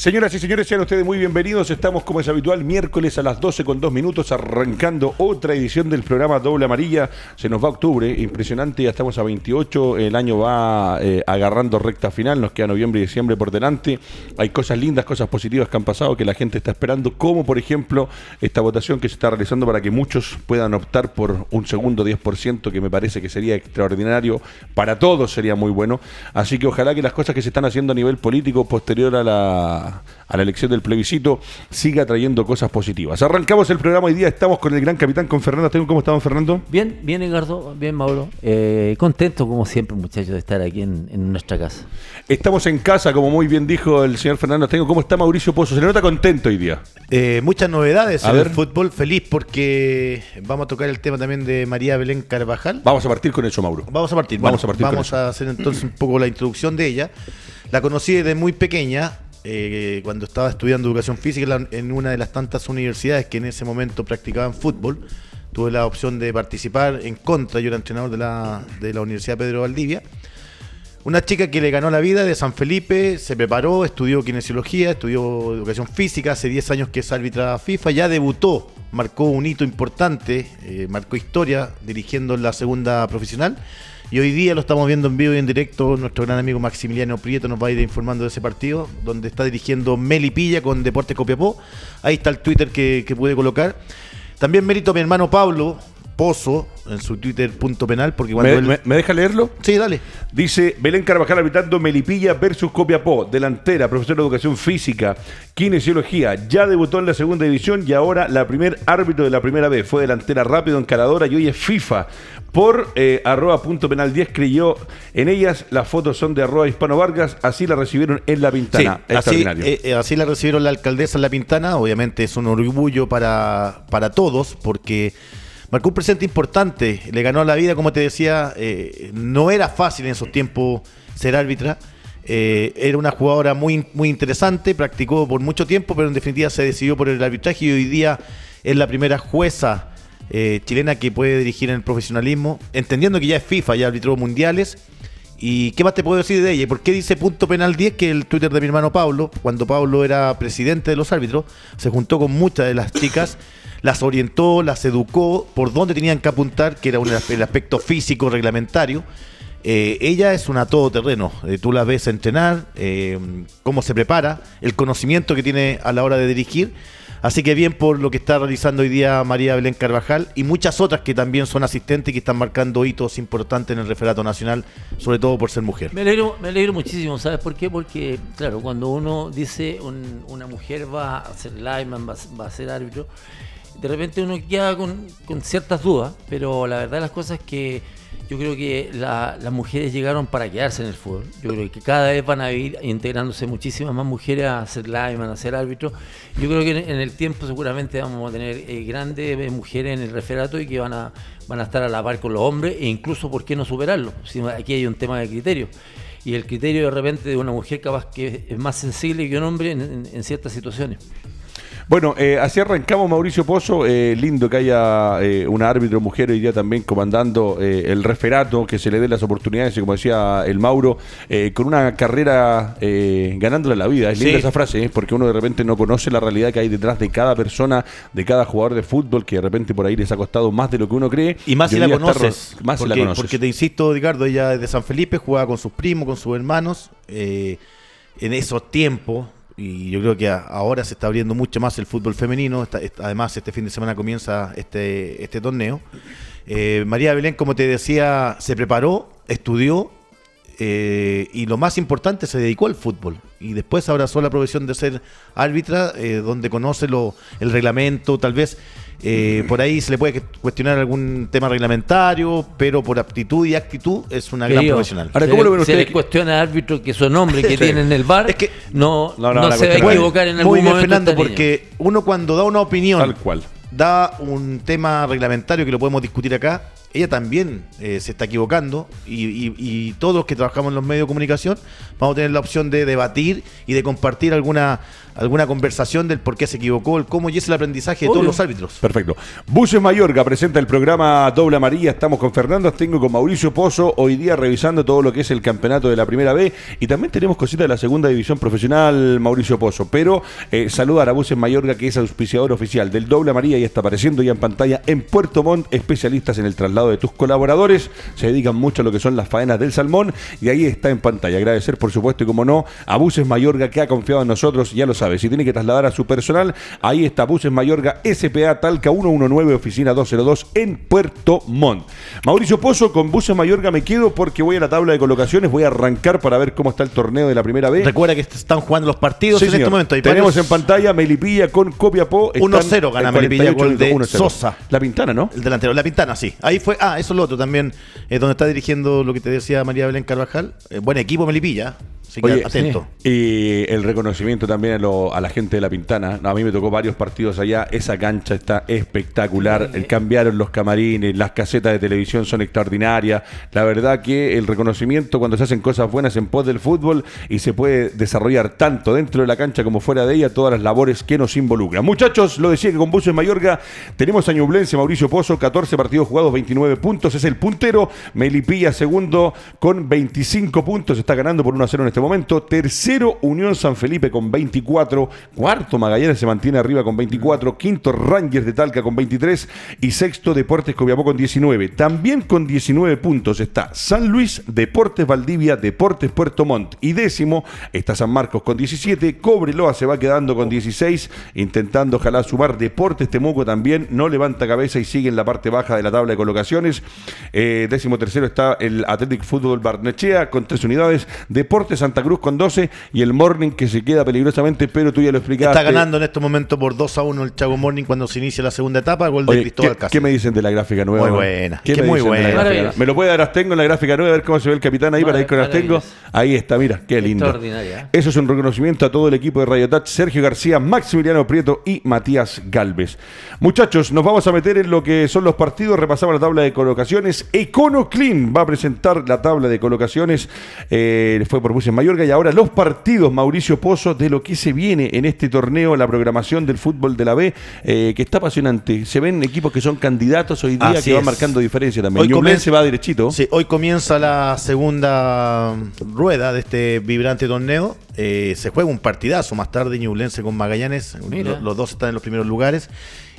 Señoras y señores, sean ustedes muy bienvenidos. Estamos, como es habitual, miércoles a las 12 con 2 minutos, arrancando otra edición del programa Doble Amarilla. Se nos va octubre, impresionante, ya estamos a 28. El año va eh, agarrando recta final, nos queda noviembre y diciembre por delante. Hay cosas lindas, cosas positivas que han pasado que la gente está esperando, como por ejemplo esta votación que se está realizando para que muchos puedan optar por un segundo 10%, que me parece que sería extraordinario. Para todos sería muy bueno. Así que ojalá que las cosas que se están haciendo a nivel político posterior a la a, la elección del plebiscito siga trayendo cosas positivas. Arrancamos el programa hoy día, estamos con el gran capitán, con Fernando. ¿Cómo estamos, Fernando? Bien, bien, Edgardo, bien, Mauro. Eh, contento, como siempre, muchachos, de estar aquí en, nuestra casa. Estamos en casa, como muy bien dijo el señor Fernando Tengo. ¿Cómo está Mauricio Pozo? ¿Se le nota contento hoy día? Eh, muchas novedades a en ver. el fútbol. Feliz porque vamos a tocar el tema también de María Belén Carvajal. Vamos a partir con eso, Mauro. Vamos a partir. Vamos a partir. Vamos a hacer entonces un poco la introducción de ella. La conocí desde muy pequeña, eh, cuando estaba estudiando educación física en una de las tantas universidades que en ese momento practicaban fútbol. Tuve la opción de participar en contra, yo era entrenador de la, de la Universidad Pedro Valdivia. Una chica que le ganó la vida de San Felipe, se preparó, estudió kinesiología, estudió educación física, hace 10 años que es árbitra FIFA, ya debutó, marcó un hito importante, eh, marcó historia dirigiendo la segunda profesional y hoy día lo estamos viendo en vivo y en directo. Nuestro gran amigo Maximiliano Prieto nos va a ir informando de ese partido, donde está dirigiendo Melipilla con Deportes Copiapó. Ahí está el Twitter que, que pude colocar. También mérito a mi hermano Pablo, Pozo en su Twitter punto penal porque cuando ¿Me, ¿Me, deja leerlo? Sí, dale. Dice Belén Carvajal habitando Melipilla versus Copiapó, delantera, profesor de educación física, kinesiología, ya debutó en la segunda división y ahora la primer árbitro de la primera vez, fue delantera rápido, encaradora y hoy es FIFA. Por eh, arroba punto penal 10 creyó en ellas, las fotos son de arroba hispano Vargas, así la recibieron en la pintana. así, eh, eh, así la recibieron la alcaldesa en la pintana, obviamente es un orgullo para, para todos porque marcó un presente importante, le ganó la vida, como te decía, eh, no era fácil en esos tiempos ser árbitra. Eh, era una jugadora muy, muy interesante, practicó por mucho tiempo, pero en definitiva se decidió por el arbitraje y hoy día es la primera jueza eh, chilena que puede dirigir en el profesionalismo, entendiendo que ya es FIFA, ya arbitró mundiales. ¿Y qué más te puedo decir de ella? ¿Por qué dice punto penal 10? Que el Twitter de mi hermano Pablo, cuando Pablo era presidente de los árbitros, se juntó con muchas de las chicas las orientó, las educó por dónde tenían que apuntar, que era un, el aspecto físico reglamentario. Eh, ella es una todoterreno. Eh, tú la ves entrenar, eh, cómo se prepara, el conocimiento que tiene a la hora de dirigir. Así que bien por lo que está realizando hoy día María Belén Carvajal y muchas otras que también son asistentes y que están marcando hitos importantes en el referato nacional, sobre todo por ser mujer. Me alegro, me alegro muchísimo, ¿sabes por qué? Porque, claro, cuando uno dice una mujer va a ser lineman, va, va a ser árbitro, de repente uno queda con, ciertas dudas, pero la verdad de las cosas es que yo creo que las mujeres llegaron para quedarse en el fútbol. Yo creo que cada vez van a ir integrándose muchísimas más mujeres a ser lineman, a ser árbitro. Yo creo que en, el tiempo seguramente vamos a tener eh, grandes eh, mujeres en el referato y que van a, van a estar a la par con los hombres e incluso, ¿por qué no superarlo? Si aquí hay un tema de criterio. Y el criterio de repente de una mujer capaz que es más sensible que un hombre en ciertas situaciones. Bueno, eh, así arrancamos Mauricio Pozo. Eh, lindo que haya eh, una árbitro mujer hoy día también comandando el referato, que se le dé las oportunidades, y como decía el Mauro, con una carrera ganándole la vida. Es linda esa frase, porque uno de repente no conoce la realidad que hay detrás de cada persona, de cada jugador de fútbol, que de repente por ahí les ha costado más de lo que uno cree. Y más si la conoces. Más porque, la conoces. Porque te insisto, Ricardo, ella es de San Felipe, jugaba con sus primos, con sus hermanos. en esos tiempos y yo creo que ahora se está abriendo mucho más el fútbol femenino. además, este fin de semana comienza este, este torneo. Eh, María Belén, como te decía, se preparó, estudió eh, y lo más importante, se dedicó al fútbol. Y después abrazó la profesión de ser árbitra, eh, donde conoce lo, el reglamento, tal vez eh, por ahí se le puede cuestionar algún tema reglamentario, pero por aptitud y actitud es una gran profesional. Ahora, ¿cómo se, lo se le cuestiona al árbitro que su nombre que tiene en el bar es que, no, no, se va a equivocar en algún muy bien, Fernando, porque uno cuando da una opinión, da un tema reglamentario que lo podemos discutir acá, ella también eh, se está equivocando y, y- y todos los que trabajamos en los medios de comunicación vamos a tener la opción de debatir y de compartir alguna, alguna conversación del por qué se equivocó, el cómo y es el aprendizaje de todos los árbitros. Perfecto. Buses Mayorga presenta el programa Doble Amarilla. Estamos con Fernando Tengo con Mauricio Pozo. Hoy día revisando todo lo que es el campeonato de la Primera B. Y también tenemos cositas de la Segunda División Profesional, Mauricio Pozo. Pero eh, saludar a Buses Mayorga, que es auspiciador oficial del Doble Amarilla y está apareciendo ya en pantalla en Puerto Montt. Especialistas en el traslado de tus colaboradores. Se dedican mucho a lo que son las faenas del salmón. Y ahí está en pantalla. Agradecer, por supuesto, y como no, a Buses Mayorga, que ha confiado en nosotros. Ya lo sabe. Si tiene que trasladar a su personal, ahí está Buses Mayorga, SPA Talca 119, oficina 202 en Puerto Montt. Mauricio Pozo, con Buses Mayorga me quedo porque voy a la tabla de colocaciones. Voy a arrancar para ver cómo está el torneo de la primera B. Recuerda que están jugando los partidos Sí, en señor. este momento. Hay Tenemos varios- en pantalla Melipilla con Copiapó. Están 1-0 gana Melipilla, 48 gol de minutos, 1-0. Sosa. La Pintana, ¿no? El delantero, la Pintana, sí. Ahí fue. Ah, eso es lo otro también. Es donde está dirigiendo lo que te decía María Belén Carvajal. Eh, buen equipo, Melipilla. Así que Oye, atento. Y el reconocimiento también a, lo- a la gente de La Pintana. No, a mí me tocó varios partidos allá. Esa cancha está espectacular. El- cambiaron los camarines, las casetas de televisión son extraordinarias. La verdad que el reconocimiento cuando se hacen cosas buenas en pos del fútbol y se puede desarrollar tanto dentro de la cancha como fuera de ella todas las labores que nos involucran. Muchachos, lo decía que con Bucio en Mayorga tenemos a Ñublense, Mauricio Pozo, 14 partidos jugados, 29 puntos. Es el puntero. Melipilla segundo con 25 puntos. Está ganando por 1 a 0 en este momento. Tercero, Unión San Felipe con 24. Cuarto, Magallanes se mantiene arriba con 24. Quinto, Rangers de Talca con 23. Y sexto, Deportes Copiapó con 19. También con 19 puntos está San Luis, Deportes Valdivia, Deportes Puerto Montt. Y décimo está San Marcos con 17. Cobreloa se va quedando con 16. Intentando ojalá sumar Deportes Temuco también. No levanta cabeza y sigue en la parte baja de la tabla de colocaciones. Eh, décimo tercero está el Athletic Fútbol Barnechea con 3 unidades. Deportes Santa Cruz con 12. Y el Morning que se queda peligrosamente, pero tú ya lo explicaste. Está ganando en este momento por 2 a 1 el Chago Morning cuando se inicia la segunda etapa. Gol de Oye, Cristóbal ¿qué, qué me dicen de la gráfica nueva? Muy buena, ¿Qué que me muy buena. ¿Me lo puede dar Astengo en la gráfica nueva? A ver cómo se ve el capitán ahí para ir con Astengo. Ahí está, mira, qué lindo. Extraordinaria. Eso es un reconocimiento a todo el equipo de Radio Touch, Sergio García, Maximiliano Prieto y Matías Galvez. Muchachos, nos vamos a meter en lo que son los partidos. Repasamos la tabla de colocaciones. Econo Clean va a presentar la tabla de colocaciones. Eh, fue por Buses Mayorga. Y ahora los partidos, Mauricio Pozo, de lo que se viene en este torneo, la programación del fútbol de la B, eh, que está apasionante. Se ven equipos que son candidatos hoy día Así que van marcando diferencia también. Hoy Ñublense comienza- va derechito. Sí, hoy comienza la segunda rueda de este vibrante torneo. Eh, se juega un partidazo más tarde Ñublense con Magallanes. Los dos están en los primeros lugares.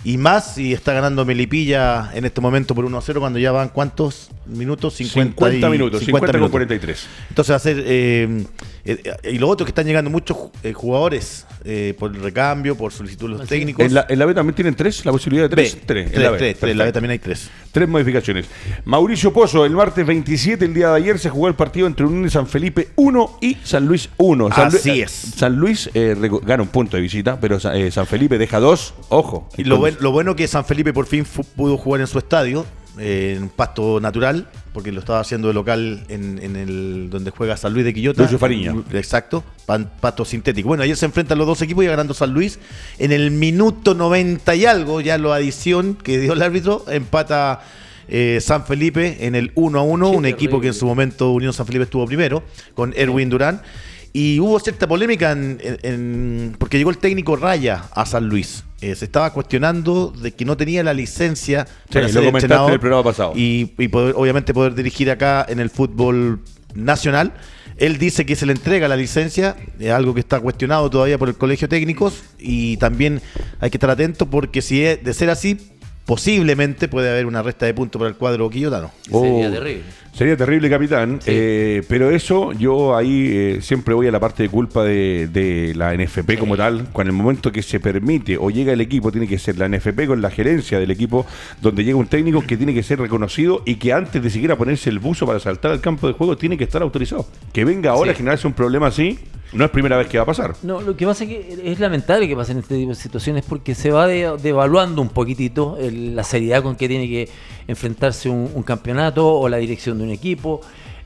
Y más, y está ganando Melipilla en este momento por 1 a 0 cuando ya van cuántos minutos? 50, 50 y- minutos, 50, con 43. Entonces va a ser... eh, eh, y lo otro que están llegando muchos eh, jugadores eh, por el recambio, por solicitud de los Así. técnicos. En la, en la B también tienen tres, la posibilidad de tres. B, tres, en tres, la B. tres, tres, en la B también hay tres. Tres modificaciones. Mauricio Pozo, el martes 27, el día de ayer, se jugó el partido entre Unión de San Felipe 1 y San Luis 1. San Así Lu- es. San Luis eh, gana un punto de visita, pero Sa- eh, San Felipe deja dos. Ojo. Y lo, buen- lo bueno que San Felipe por fin fu- pudo jugar en su estadio, eh, en pasto natural, porque lo estaba haciendo de local en, en el donde juega San Luis de Quillota. Lucho Fariña. Exacto, pan- pasto sintético. Bueno, ayer se enfrentan los dos equipos y ganando San Luis. En el minuto 90 y algo, ya la adición que dio el árbitro, empata eh, San Felipe en el 1 a 1, Qué un equipo que en su momento Unión San Felipe estuvo primero, con Erwin Durán. Y hubo cierta polémica en, en- en- porque llegó el técnico Raya a San Luis. Eh, se estaba cuestionando de que no tenía la licencia lo comentaste en el programa pasado. y, y poder- obviamente poder dirigir acá en el fútbol nacional. Él dice que se le entrega la licencia, es algo que está cuestionado todavía por el colegio de técnicos y también hay que estar atento porque si es de ser así, posiblemente puede haber una resta de puntos para el cuadro quillotano. Sería Oh, terrible. Sería terrible, capitán. Sí. Eh, pero eso, yo ahí eh, siempre voy a la parte de culpa de, de la NFP como tal. Cuando el momento que se permite o llega el equipo, tiene que ser la NFP con la gerencia del equipo, donde llega un técnico que tiene que ser reconocido y que antes de siquiera ponerse el buzo para saltar al campo de juego, tiene que estar autorizado. Que venga ahora Sí. a generarse un problema así, no es primera vez que va a pasar. No, lo que pasa es que es lamentable que pasen este tipo de situaciones porque se va de- devaluando un poquitito el- la seriedad con que tiene que enfrentarse un, un campeonato o la dirección un equipo.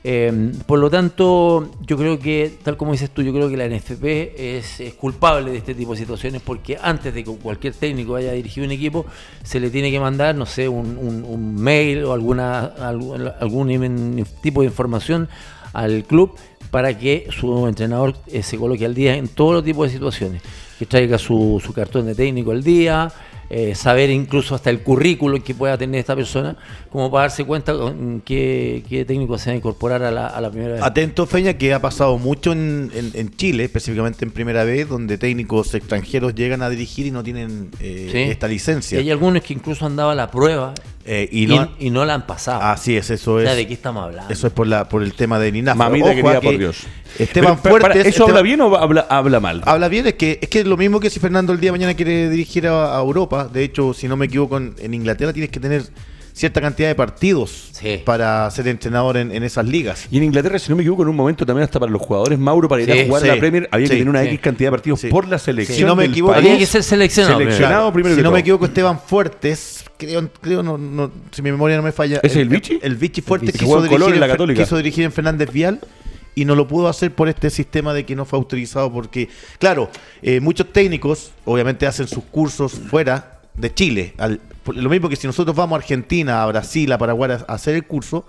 Eh, por lo tanto, yo creo que, tal como dices tú, yo creo que la NFP es, culpable de este tipo de situaciones porque antes de que cualquier técnico vaya a dirigir un equipo, se le tiene que mandar, no sé, un, mail o alguna, algún, tipo de información al club para que su entrenador eh, se coloque al día en todo tipo de situaciones. Que traiga su, su cartón de técnico al día, eh, saber incluso hasta el currículum que pueda tener esta persona, como para darse cuenta con qué, qué técnico se va a incorporar a la, a la primera vez. Atento, Feña, que ha pasado mucho en, en- en Chile, específicamente en primera vez, donde técnicos extranjeros llegan a dirigir y no tienen eh, Sí. esta Y licencia. hay algunos que incluso han dado la prueba Eh, y no, y no la han pasado. así es, eso o sea, es. ¿de qué estamos hablando? Eso es por la por el tema de Ninafa. Mamita Ojo, querida, que por Dios. Esteban Pero, para, Fuertes. ¿Eso Esteban- habla bien o habla, habla mal? Habla bien, es que es que es lo mismo que si Fernando el día de mañana quiere dirigir a, a Europa. De hecho, si no me equivoco, en, en Inglaterra tienes que tener cierta cantidad de partidos Sí. para ser entrenador en, en esas ligas. Y en Inglaterra, si no me equivoco, en un momento también hasta para los jugadores, Mauro, para ir Sí, a jugar sí, a la Premier, había sí, que tener una sí. X cantidad de partidos Sí. por la selección. Si no me del equivoco, país. Había que ser seleccionado. Seleccionado primero si que no todo. me equivoco, Esteban Fuertes, creo, creo no, no- si mi memoria no me falla. ¿Es el Vichy? El Vichy Fuertes Que quiso, dirigir en la Fe- Católica. quiso dirigir en Fernández Vial y no lo pudo hacer por este sistema de que no fue autorizado porque, claro, eh, muchos técnicos obviamente hacen sus cursos fuera de Chile. Al- lo mismo que si nosotros vamos a Argentina, a Brasil, a Paraguay a hacer el curso,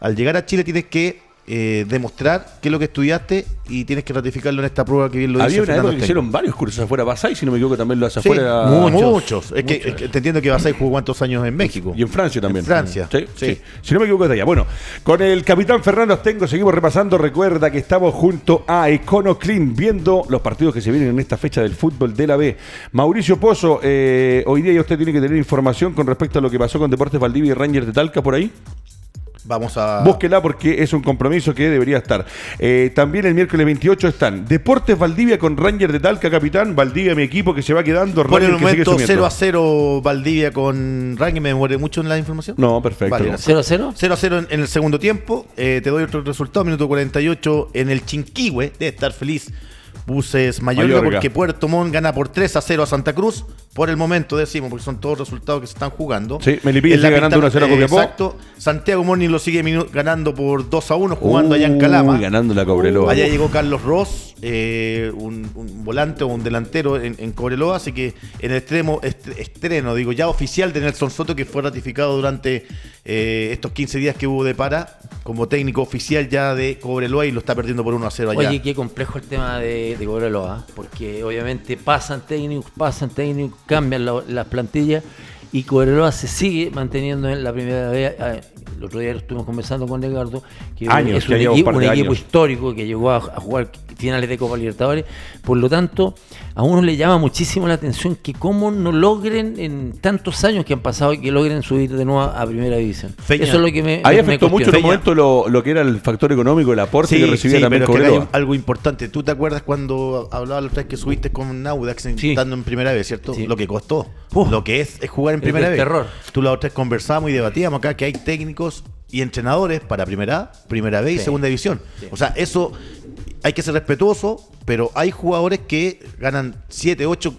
al llegar a Chile tienes que eh, demostrar qué es lo que estudiaste y tienes que ratificarlo en esta prueba que bien lo dice Había una época que Stein. hicieron varios cursos afuera. Basay, si no me equivoco, también lo hace Sí, afuera. muchos. Muchos. Es que, es que te entiendo que Basay jugó cuántos años en México. Y en Francia también. En Francia, Sí, sí. sí. Si no me equivoco, es de allá. Bueno, con el capitán Fernando Astengo seguimos repasando. Recuerda que estamos junto a Econo Clean viendo los partidos que se vienen en esta fecha del fútbol de la B. Mauricio Pozo, eh, hoy día ya usted tiene que tener información con respecto a lo que pasó con Deportes Valdivia y Rangers de Talca por ahí. Vamos a. Búsquela porque es un compromiso que debería estar. Eh, también el miércoles 28 están Deportes Valdivia con Rangers de Talca, capitán. Valdivia, mi equipo que se va quedando. Por el Rangers que sigue momento sumiendo. 0 a 0 Valdivia con Ranking. ¿Me demoré mucho en la información? No, perfecto. Vale, no. gracias. ¿0 a 0? 0 a 0 en, en el segundo tiempo. Eh, te doy otro resultado. Minuto 48 en el Chinquihue. Debe estar feliz. Buses Mallorca, Mallorca. porque Puerto Montt gana por 3 a 0 a Santa Cruz. Por el momento decimos, porque son todos resultados que se están jugando. Sí, Melipilla sigue ganando Pintana- 1 a 0 a Copiapó. Exacto. Santiago Morning lo sigue ganando por 2 a 1 jugando allá en Calama. Ganando la Cobreloa. Allá llegó Carlos Ross, eh, un, un volante o un delantero en, en Cobreloa, así que en el extremo, est- estreno, digo, ya oficial de Nelson Soto, que fue ratificado durante eh, estos 15 días que hubo de para, como técnico oficial ya de Cobreloa y lo está perdiendo por 1 a 0 allá. Oye, qué complejo el tema de, de Cobreloa, ¿ah? porque obviamente pasan técnicos, pasan técnicos, cambian la- las plantillas y Cobreloa se sigue manteniendo en la primera vez. El otro día estuvimos conversando con Edgardo, que Años, es un, un equipo histórico que llegó a, a jugar finales de Copa Libertadores. Por lo tanto, a uno le llama muchísimo la atención que cómo no logren en tantos años que han pasado y que logren subir de nuevo a primera división. Feña, Eso es lo que me. Ahí me afectó mucho en cuestiona. momento lo, lo que era el factor económico, el aporte que recibía también pero que hay algo importante. ¿Tú te acuerdas cuando hablaba la otra vez que subiste con Audax Sí. estando en primera vez, cierto? Sí. Lo que costó. Uf. lo que es, es jugar en primera vez. terror. Tú la otra vez conversábamos y debatíamos acá que hay técnicos y entrenadores para primera primera B y segunda división. Sí. O sea, eso hay que ser respetuoso, pero hay jugadores que ganan 7, 8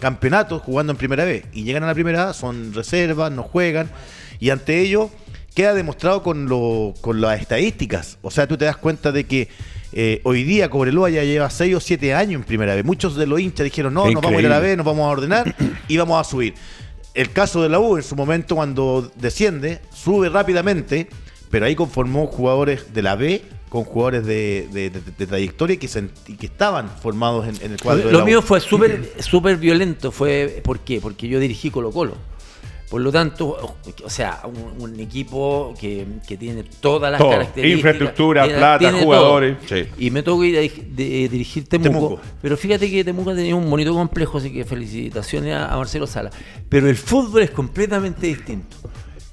campeonatos jugando en primera B y llegan a la primera son reservas, no juegan y ante ello queda demostrado con, lo, con las estadísticas. O sea, tú te das cuenta de que eh, hoy día Cobreloa ya lleva 6 o 7 años en primera B. Muchos de los hinchas dijeron, no, nos vamos a ir a la. B, nos vamos a ordenar y vamos a subir. El caso de la U en su momento cuando desciende, sube rápidamente, pero ahí conformó jugadores de la B con jugadores de, de- de- de trayectoria que, se- que estaban formados en, en el cuadro de Lo la U. mío fue súper súper violento. Fue, ¿Por qué? Porque yo dirigí Colo Colo. Por lo tanto, o sea, un, un equipo que, que tiene todas las Todo. características. Infraestructura, tiene- plata, tiene jugadores. Sí. Y me tocó ir a de- dirigir Temuco, Temuco. Pero fíjate que Temuco tenía un bonito complejo, así que felicitaciones a, a Marcelo Sala. Pero el fútbol es completamente distinto.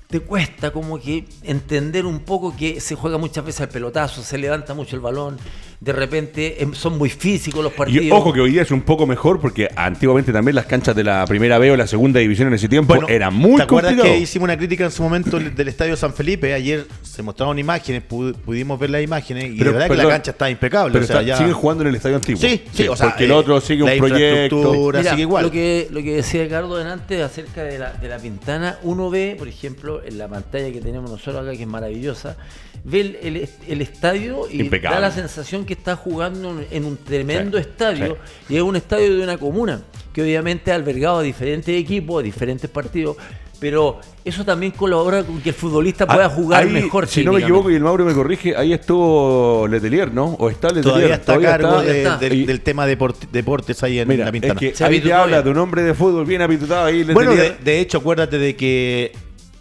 Te cuesta como que entender un poco que se juega muchas veces al pelotazo, se levanta mucho el balón, de repente em, son muy físicos los Y partidos. ojo que hoy día es un poco mejor porque antiguamente también las canchas de la primera B o la segunda división en ese tiempo Bueno, eran muy ¿Te acuerdas complicados. que hicimos una crítica en su momento del Estadio San Felipe? Ayer se mostraron imágenes, pu- pudimos ver las imágenes y Pero, de verdad que la cancha está impecable. Pero o sea, está- ya- siguen jugando en el estadio antiguo. Sí, sí, o sea, porque el eh, otro sigue un la proyecto. Mira, sigue igual. Lo que, lo que decía Ricardo delante acerca de la, de la pintana, uno ve, por ejemplo, en la pantalla que tenemos nosotros acá, que es maravillosa, ve el, el- el estadio y Impecable. da la sensación que está jugando en- un tremendo Sí, estadio y es un estadio de una comuna que obviamente ha albergado a diferentes equipos, a diferentes partidos. Pero eso también colabora con que el futbolista pueda Ah, jugar ahí, mejor. Si no me equivoco y el Mauro me corrige, ahí estuvo Letelier, ¿no? O está Letelier. Todavía está a cargo está. de- está. del, Y- del tema deport- deportes ahí en Mira, la es pintana. que Se ahí te habitutó habla de un hombre de fútbol bien habitutado ahí. Bueno, de, Letelier. de hecho, acuérdate de que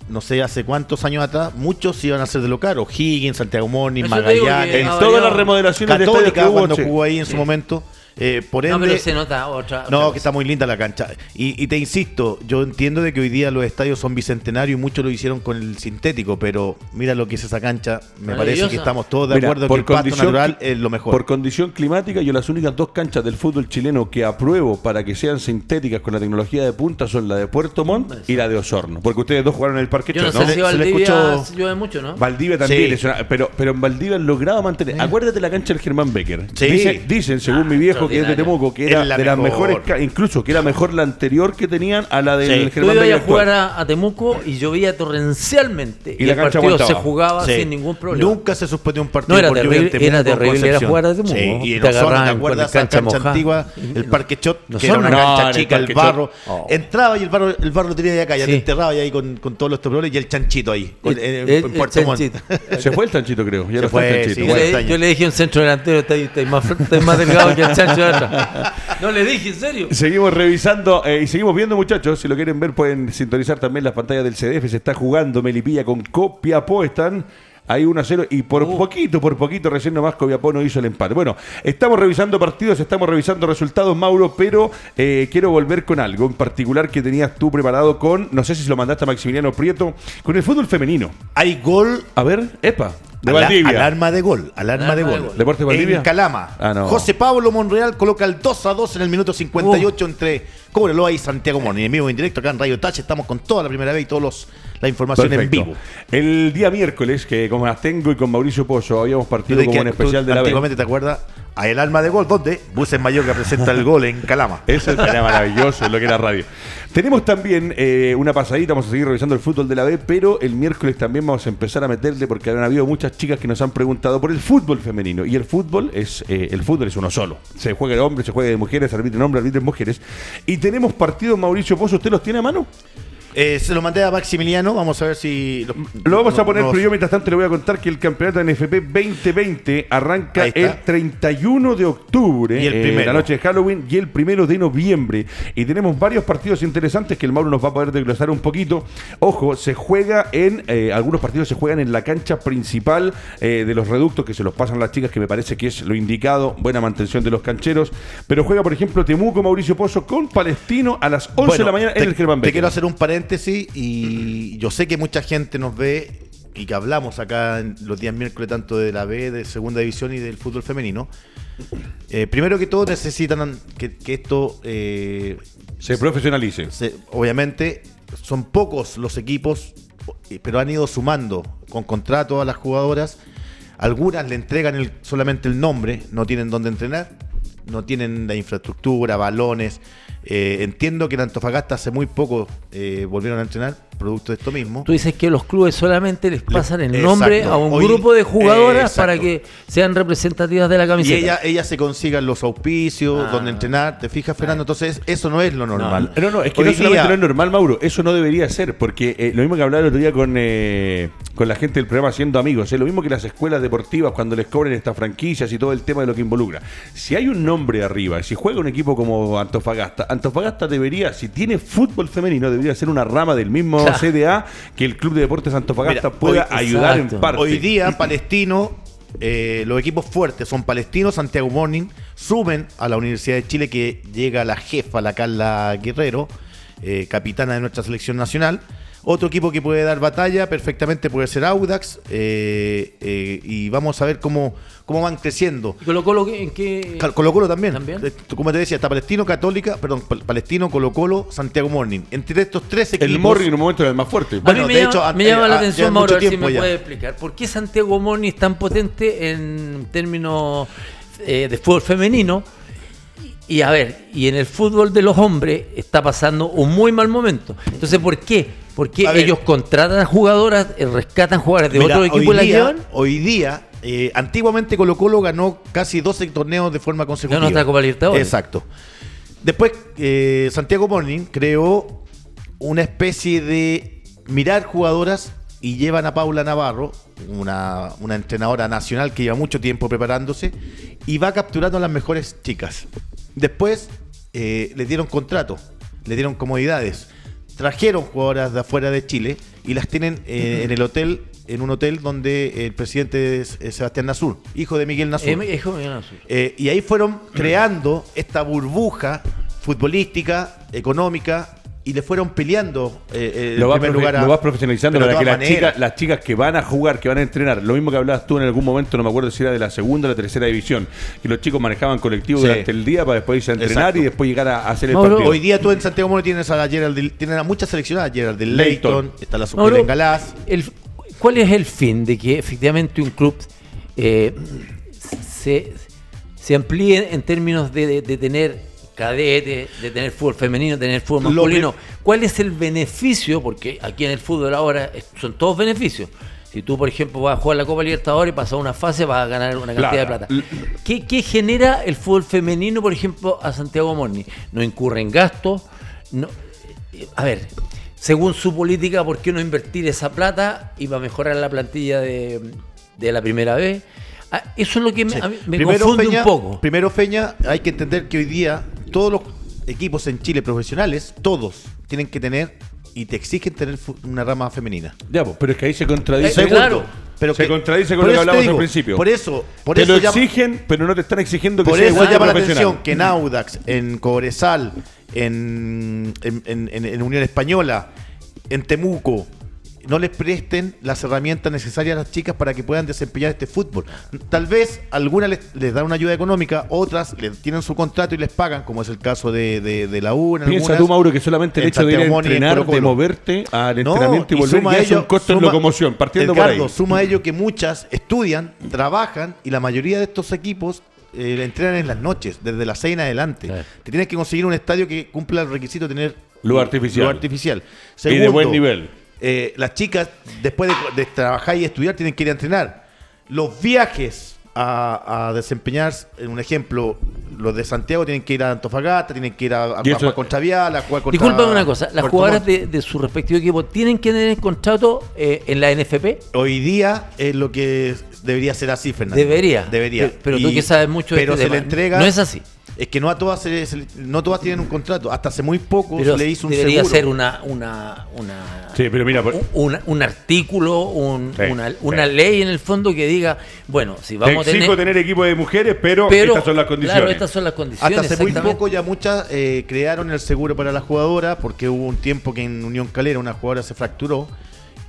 no sé hace cuántos años atrás, muchos iban a ser de Santiago Morning, Eso te digo que Magallanes, en todas las remodelaciones de Católica que hubo, cuando sí. jugó ahí en Sí. su momento. Eh, por No, ende, pero se nota otra. otra No, cosa. que está muy linda la cancha. Y, y te insisto, yo entiendo de que hoy día los estadios son bicentenarios y muchos lo hicieron con el sintético, pero mira lo que es esa cancha. Me parece que estamos todos de Mira, acuerdo que por el pasto condición natural es lo mejor. Por condición climática, yo las únicas dos canchas del fútbol chileno que apruebo para que sean sintéticas con la tecnología de punta son la de Puerto Montt y la de Osorno. Porque ustedes dos jugaron en el Parque Yo no sé ¿no? si Se le Valdivia escuchó- llueve mucho, ¿no? Valdivia también Sí. es una- pero, pero en Valdivia han logrado mantener. Acuérdate la cancha del Germán Becker. Sí. Dice- dicen, según mi viejo, que es de. Temuco, que era la de las mejor. mejores, incluso que era mejor la anterior que tenían a la del Sí. Germán ibas Becker. a jugar a, a Temuco y llovía torrencialmente. Y la el cancha partido se jugaba Sí. sin ningún problema. Nunca se suspendió un partido No, era por terrible- en Temuco, era terrible ir a Concepción. jugar a Temuco. Sí, y Te ¿te agarraban con acuerdas la esa cancha cancha mojada. antigua? El Parque Chot, que era una no. Cancha el chica, el barro. Oh. Entraba y el barro, el barro lo tenía de acá, ya te enterraba y ahí con, con todos los temblores y el chanchito ahí, en, Puerto Montt. chanchito. Se fue el chanchito, creo. Ya no está fue, el chanchito. Yo, le, yo dije a un centro delantero, está, está más, está más delgado que el chancho No le dije, en serio. Seguimos revisando eh, y seguimos viendo, muchachos. Si lo quieren ver, pueden sintonizar también las pantallas del CDF. Se está jugando Melipilla con Copiapó. Están ahí 1 a 0 y por poquito, por poquito, recién nomás Copiapó no hizo el empate. Bueno, estamos revisando partidos, estamos revisando resultados, Mauro, pero eh, quiero volver con algo en particular que tenías tú preparado con, no sé si lo mandaste a Maximiliano Prieto, con el fútbol femenino. Hay gol A ver, Epa, de Ala- Valdivia. Alarma de gol, alarma Alarma de de gol. gol. ¿Deportes Valdivia? En Calama. Ah, no. José Pablo Monreal coloca el 2 a 2 en el minuto 58 entre Cobreloa y Santiago Moni. En vivo en directo acá en Radio Touch. Estamos con toda la primera vez y los la información Perfecto. en vivo. El día miércoles, que con Astengo y con Mauricio Pozo habíamos partido como que un especial tú de la. Antiguamente te acuerdas a el alma de gol donde Buses Mayorga presenta el gol en Calama. Eso era maravilloso, lo que era radio. Tenemos también eh, una pasadita, vamos a seguir revisando el fútbol de la B, pero el miércoles también vamos a empezar a meterle porque han habido muchas chicas que nos han preguntado por el fútbol femenino. Y el fútbol es eh, el fútbol es uno solo. Se juega de hombres, se juega de mujeres, arbitren hombres, arbitren mujeres. Y tenemos partidos, Mauricio Pozo, ¿usted los tiene a mano? Eh, se lo mandé a Maximiliano, vamos a ver si... Lo vamos a poner, pero yo mientras tanto le voy a contar que el campeonato NFP 2020 arranca el 31 de octubre, Y el eh, primero. la noche de Halloween, y el primero de noviembre. Y tenemos varios partidos interesantes que el Mauro nos va a poder desglosar un poquito. Ojo, se juega en, eh, algunos partidos se juegan en la cancha principal de los reductos que se los pasan las chicas, que me parece que es lo indicado, buena mantención de los cancheros. Pero juega, por ejemplo, Temuco Mauricio Pozo con Palestino a las 11 de la mañana te, en el Germán te quiero hacer un paréntesis y yo sé que mucha gente nos ve y que hablamos acá en los días miércoles tanto de la B, de segunda división y del fútbol femenino. Eh, primero que todo necesitan que, que esto, eh, Se profesionalice. se- obviamente, son pocos los equipos, pero han ido sumando con contrato a las jugadoras. Algunas le entregan el- solamente el nombre, no tienen dónde entrenar, no tienen la infraestructura, balones. Eh, entiendo que en Antofagasta hace muy poco eh, volvieron a entrenar, producto de esto mismo. Tú dices que los clubes solamente les pasan el exacto. nombre a un Hoy- grupo de jugadoras para que sean representativas de la Y camiseta. ella, ellas se consigan los auspicios, Ah. donde entrenar, ¿te fijas, Fernando? Entonces, eso no es lo normal. No, no, es que Hoy no solamente día- no es normal, Mauro. Eso no debería ser, porque eh, lo mismo que hablaba el otro día con, eh, con la gente del programa Siendo Amigos, es lo mismo que las escuelas deportivas cuando les cobren estas franquicias y todo el tema de lo que involucra. Si hay un nombre arriba, si juega un equipo como Antofagasta, Antofagasta debería, si tiene fútbol femenino, debería ser una rama del mismo Claro. CDA que el Club de Deportes Antofagasta Mira, pueda hoy- ayudar exacto. en parte. Hoy día, Palestino, eh, los equipos fuertes son Palestino, Santiago Morning, suben a la Universidad de Chile que llega la jefa, la Carla Guerrero, eh, capitana de nuestra selección nacional. Otro equipo que puede dar batalla perfectamente puede ser Audax. eh, eh, y vamos a ver cómo, cómo van creciendo. ¿Y Colo Colo en qué? Colo Colo también. ¿También? Eh, Como te decía, está Palestino, Católica, perdón, Pal- Palestino, Colo Colo, Santiago Morning. Entre estos tres equipos. El Morri en un momento era el más fuerte. A Bueno, mí me de llama, hecho, me llama ah, la atención, Mauro, a ver si me ya. puede explicar. ¿Por qué Santiago Moni es tan potente en términos eh, de fútbol femenino? Y a ver, y en el fútbol de los hombres está pasando un muy mal momento. Entonces, ¿por qué? Porque ellos contratan a jugadoras, eh, rescatan jugadoras de Mira, otro equipo y hoy las día, llevan. Hoy día, eh, antiguamente Colo Colo ganó casi 12 torneos de forma consecutiva. Copa Libertadores. Exacto. Después, eh, Santiago Morning creó una especie de mirar jugadoras y llevan a Paula Navarro, una, una entrenadora nacional que lleva mucho tiempo preparándose, y va capturando a las mejores chicas. Después eh, le dieron contrato, le dieron comodidades. Trajeron jugadoras de afuera de Chile y las tienen eh, en el hotel, en un hotel donde el presidente es eh, Sebastián Nasur, hijo de Miguel Nasur. Eh, como- no, sí. Eh, y ahí fueron creando esta burbuja futbolística, económica, y le fueron peleando eh, eh, Lo en vas, primer profe- lugar a- lo vas profesionalizando para que las chicas, las chicas que van a jugar, que van a entrenar, lo mismo que hablabas tú en algún momento, no me acuerdo si era de la segunda o la tercera división, que los chicos manejaban colectivo Sí. durante el día para después irse a entrenar Exacto. y después llegar a, a hacer el partido. Hoy día tú en Santiago Moro tienes a la Gerald, tienes a muchas seleccionadas, Gerald del Leighton. Leighton, está la Mauro, Sucre Galás. el- ¿Cuál es el fin de que efectivamente un club eh, se, se amplíe en términos de, de- de tener cadete, de tener fútbol femenino, de tener fútbol masculino? ¿Cuál es el beneficio? Porque aquí en el fútbol ahora son todos beneficios. Si tú, por ejemplo, vas a jugar la Copa Libertadores, pasas una fase, vas a ganar una cantidad de plata. ¿Qué, qué genera el fútbol femenino, por ejemplo, a Santiago Morni? No incurre en gastos. No, eh, a ver, según su política, ¿por qué no invertir esa plata y va a mejorar la plantilla de, de la primera vez? Ah, eso es lo que me, Sí. a mí me confunde un poco. Primero, Feña, hay que entender que hoy día todos los equipos en Chile profesionales, todos, tienen que tener y te exigen tener una rama femenina. Ya, pues, pero es que ahí se contradice. Eh, claro. pero Se que- contradice con lo que hablamos al digo, principio. Por eso, por te eso lo llama- exigen, pero no te están exigiendo que Por sea eso igual llama la atención que en Audax, en Cobresal, en- en- en Unión Española, en Temuco, no les presten las herramientas necesarias a las chicas para que puedan desempeñar este fútbol. Tal vez algunas les, les dan una ayuda económica, otras les tienen su contrato y les pagan, como es el caso de, de- de la U. en Piensa algunas. tú, Mauro, que solamente el en hecho de ir a y en entrenar, de moverte al entrenamiento y y volver, suma ya a es un costo en suma- locomoción, partiendo Edgardo, por ahí. suma a ello que muchas estudian, trabajan y la mayoría de estos equipos eh, entrenan en las noches, desde las 6 en adelante. Claro. Te tienes que conseguir un estadio que cumpla el requisito de tener Luz artificial. luz artificial. Y de buen nivel. Eh, las chicas, después de, de trabajar y estudiar, tienen que ir a entrenar. Los viajes a, a desempeñar, en un ejemplo, los de Santiago tienen que ir a Antofagasta, tienen que ir a, a eso- jugar contra Vial, a jugar contra. Disculpame una cosa, las jugadoras de, de su respectivo equipo tienen que tener contrato eh, en la NFP. Hoy día es lo que debería ser así, Fernando. Debería. Debería. Pero- pero tú que sabes mucho de Pero este se le entrega. no es así. Es que no a todas se le- se no todas tienen un contrato. Hasta hace muy poco Pero se le hizo un debería seguro. ser una, una, una Sí, pero mira, por- un, un- un artículo, un- Sí, una, sí. una ley en el fondo que diga, bueno, si te vamos a tener, tener equipo de mujeres, pero, pero estas son las condiciones. Claro, estas son las condiciones. Hasta hace muy poco ya muchas eh, crearon el seguro para la jugadora porque hubo un tiempo que en Unión Calera una jugadora se fracturó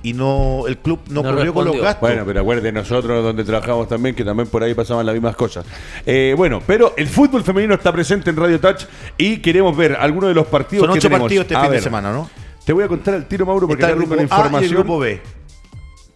y no el club no, No corrió con los gastos. Bueno, pero acuérdense nosotros donde trabajamos también, que también por ahí pasaban las mismas cosas. Eh, bueno, pero el fútbol femenino está presente en Radio Touch y queremos ver algunos de los partidos Son que ocho tenemos. partidos este A fin de semana, ¿no? Te voy a contar el tiro, Mauro, porque Está el tengo la grupo A y el información. grupo B.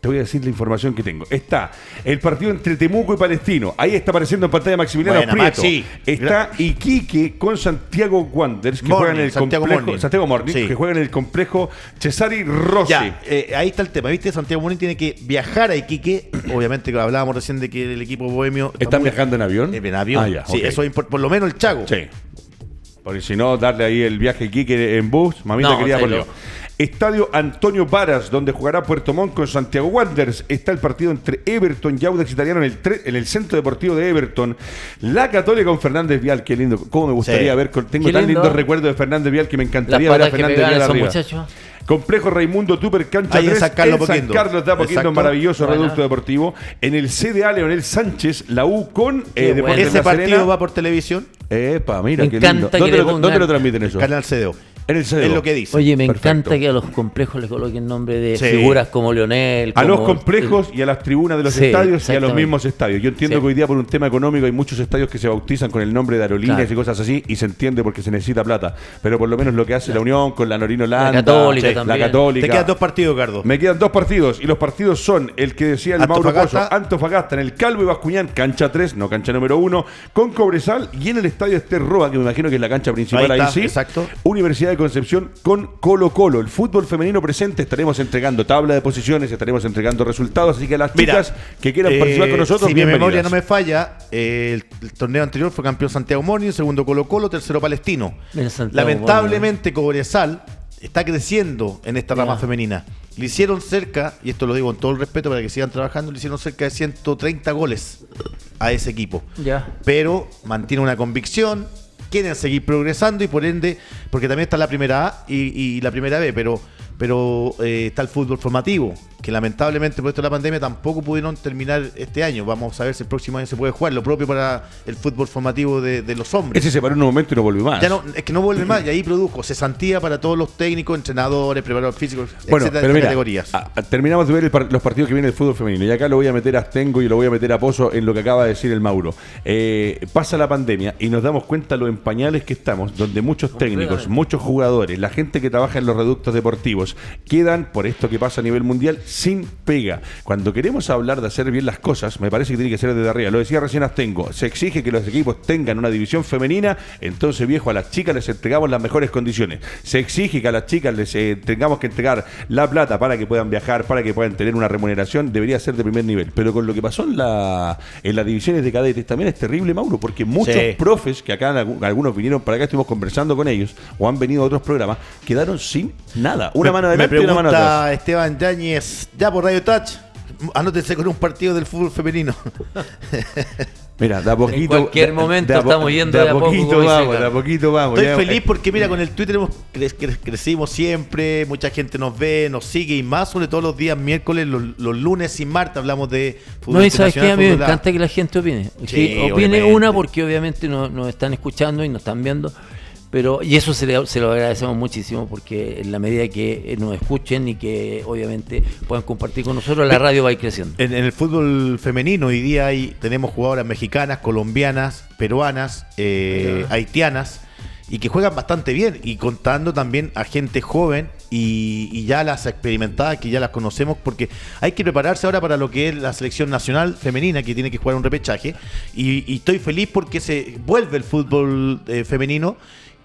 Te voy a decir la información que tengo. Está el partido entre Temuco y Palestino. Ahí está apareciendo en pantalla Maximiliano Buena, Prieto. Maxi. Está Iquique con Santiago Wanderers, que Morning, juegan en el Santiago complejo. Morning. Santiago Morning, Sí. que juegan en el complejo Cesari Rossi. Ya, eh, ahí está el tema, ¿viste? Santiago Morín tiene que viajar a Iquique. Obviamente que hablábamos recién de que el equipo bohemio está ¿Están muy- viajando en avión? Eh, En avión. Ah, ya, sí, eso es por lo menos el Chago. Sí. Porque si no, darle ahí el viaje a Iquique en bus, mamita No, quería loco. Estadio Antonio Varas, donde jugará Puerto Montt con Santiago Wanderers. Está el partido entre Everton y Audax Italiano en el, en el Centro Deportivo de Everton. La Católica con Fernández Vial, qué lindo. Cómo me gustaría Sí. ver. tengo Qué tan lindo. lindos recuerdos de Fernández Vial que me encantaría ver a Fernández Vial arriba. muchachos. Complejo Raimundo Tupper Cancha Ahí en 3 San Carlos en San. Carlos de Apoquindo, Exacto. maravilloso Buena. reducto deportivo. En el CDA Leonel Sánchez, la U con eh, Deportes bueno. Ese La partido Serena. va por televisión, Epa, mira, Me qué lindo. encanta que ¿Dónde, le lo, dónde lo transmiten eso? Canal CDO. En el CDO. Es lo que dice. Oye, me Perfecto. encanta que a los complejos le coloquen nombre de Sí. figuras como Leonel. A los como- complejos y a las tribunas de los Sí, estadios y a los mismos estadios. Yo entiendo Sí. que hoy día por un tema económico hay muchos estadios que se bautizan con el nombre de aerolíneas Claro. y cosas así y se entiende porque se necesita plata. Pero por lo menos lo que hace la Unión con la Norino Landa, Católica la también. Católica. Te quedan dos partidos, Gardo. Me quedan dos partidos y los partidos son el que decía el Mauro. Pozo, Antofagasta en el Calvo y Bascuñán, cancha 3, no cancha número 1, con Cobresal y en el estadio Ester Roa, que me imagino que es la cancha principal Ahí ahí, está, sí. exacto. Universidad de Concepción con Colo Colo. El fútbol femenino presente estaremos entregando tabla de posiciones, estaremos entregando resultados, así que a las Mira, chicas que quieran eh, participar con nosotros, Si mi memoria no me falla, eh, el, el torneo anterior fue campeón Santiago Morning, segundo Colo Colo, tercero Palestino. Lamentablemente Cobresal está creciendo en esta rama femenina. Le hicieron cerca, y esto lo digo con todo el respeto para que sigan trabajando, le hicieron cerca de 130 goles a ese equipo. Ya. Pero mantiene una convicción, quieren seguir progresando y por ende, porque también está la primera A y, y la primera B, pero, pero eh, está el fútbol formativo, que lamentablemente por esto de la pandemia tampoco pudieron terminar este año. Vamos a ver si el próximo año se puede jugar, lo propio para el fútbol formativo de, de los hombres. Ese se paró en un momento y no volvió más. Ya no, es que no vuelve más y ahí produjo cesantía para todos los técnicos, entrenadores, preparadores físicos, Bueno, etcétera, pero de mira, categorías. a- a- terminamos de ver par- los partidos que viene el fútbol femenino y acá lo voy a meter a Astengo y lo voy a meter a Pozo en lo que acaba de decir el Mauro. Eh, pasa la pandemia y nos damos cuenta lo en pañales que estamos, donde muchos técnicos, muchos jugadores, la gente que trabaja en los reductos deportivos, quedan, por esto que pasa a nivel mundial, sin pega. Cuando queremos hablar de hacer bien las cosas, me parece que tiene que ser desde arriba. Lo decía recién Astengo, se exige que los equipos tengan una división femenina, entonces viejo, a las chicas les entregamos las mejores condiciones. Se exige que a las chicas les eh, tengamos que entregar la plata para que puedan viajar, para que puedan tener una remuneración, debería ser de primer nivel. Pero con lo que pasó en, la, en las divisiones de cadetes también es terrible, Mauro, porque muchos Sí. profes que acá algu- algunos vinieron para acá, estuvimos conversando con ellos, o han venido a otros programas, quedaron sin nada. Una Me- mano me adelante y una mano atrás. Esteban Yáñez, ya por Radio Touch, anótense con un partido del fútbol femenino. Mira, de a poquito. cualquier de- momento de a po- estamos yendo de de a poco, poquito dice vamos, de a poquito vamos. Estoy ya- feliz porque mira, con el Twitter hemos cre- cre- crecimos siempre, mucha gente nos ve, nos sigue y más sobre todo los días miércoles, los, los lunes y martes hablamos de fútbol No, y sabes que a mí me encanta que la gente opine. Sí, Que opine obviamente. una porque obviamente nos, nos están escuchando y nos están viendo. Pero, y eso se, le- se lo agradecemos muchísimo porque en la medida que nos escuchen y que obviamente puedan compartir con nosotros, la radio va a ir creciendo. En, en el fútbol femenino hoy día hay, tenemos jugadoras mexicanas, colombianas, peruanas, eh, haitianas y que juegan bastante bien y contando también a gente joven y, y ya las experimentadas que ya las conocemos porque hay que prepararse ahora para lo que es la selección nacional femenina que tiene que jugar un repechaje y, y estoy feliz porque se vuelve el fútbol eh, femenino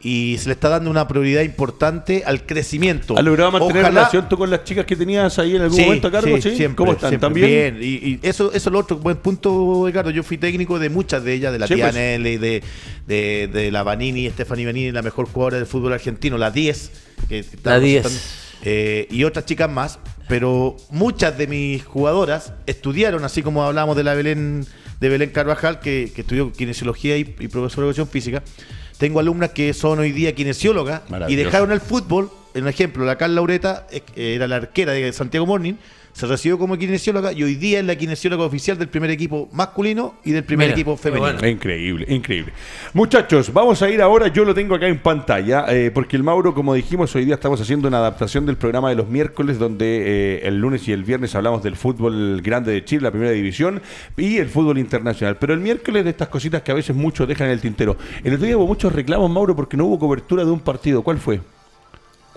y se le está dando una prioridad importante al crecimiento. ¿Has logrado mantener Ojalá- relación tú con las chicas que tenías ahí en algún momento a cargo? Sí, siempre, ¿Cómo están? siempre. ¿También? Bien, y, y eso, eso es lo otro, buen punto, Ricardo. Yo fui técnico de muchas de ellas, de la Sí, pues. De, de, de la Vanini, Stephanie Vanini, la mejor jugadora del fútbol argentino, la 10. Que está La 10. representando, eh, y otras chicas más, pero muchas de mis jugadoras estudiaron, así como hablábamos de la Belén, de Belén Carvajal, que, que estudió kinesiología y, y profesora de educación física. Tengo alumnas que son hoy día kinesiólogas y dejaron el fútbol. En ejemplo, la Carla Laureta eh, era la arquera de Santiago Morning, se recibió como kinesióloga y hoy día es la kinesióloga oficial del primer equipo masculino y del primer Mira, equipo femenino. bueno. Increíble, increíble. Muchachos, vamos a ir ahora, yo lo tengo acá en pantalla, eh, porque el Mauro, como dijimos, hoy día estamos haciendo una adaptación del programa de los miércoles, donde eh, el lunes y el viernes hablamos del fútbol grande de Chile, la primera división, y el fútbol internacional. Pero el miércoles de estas cositas que a veces muchos dejan en el tintero. El otro día hubo muchos reclamos, Mauro, porque no hubo cobertura de un partido. ¿Cuál fue?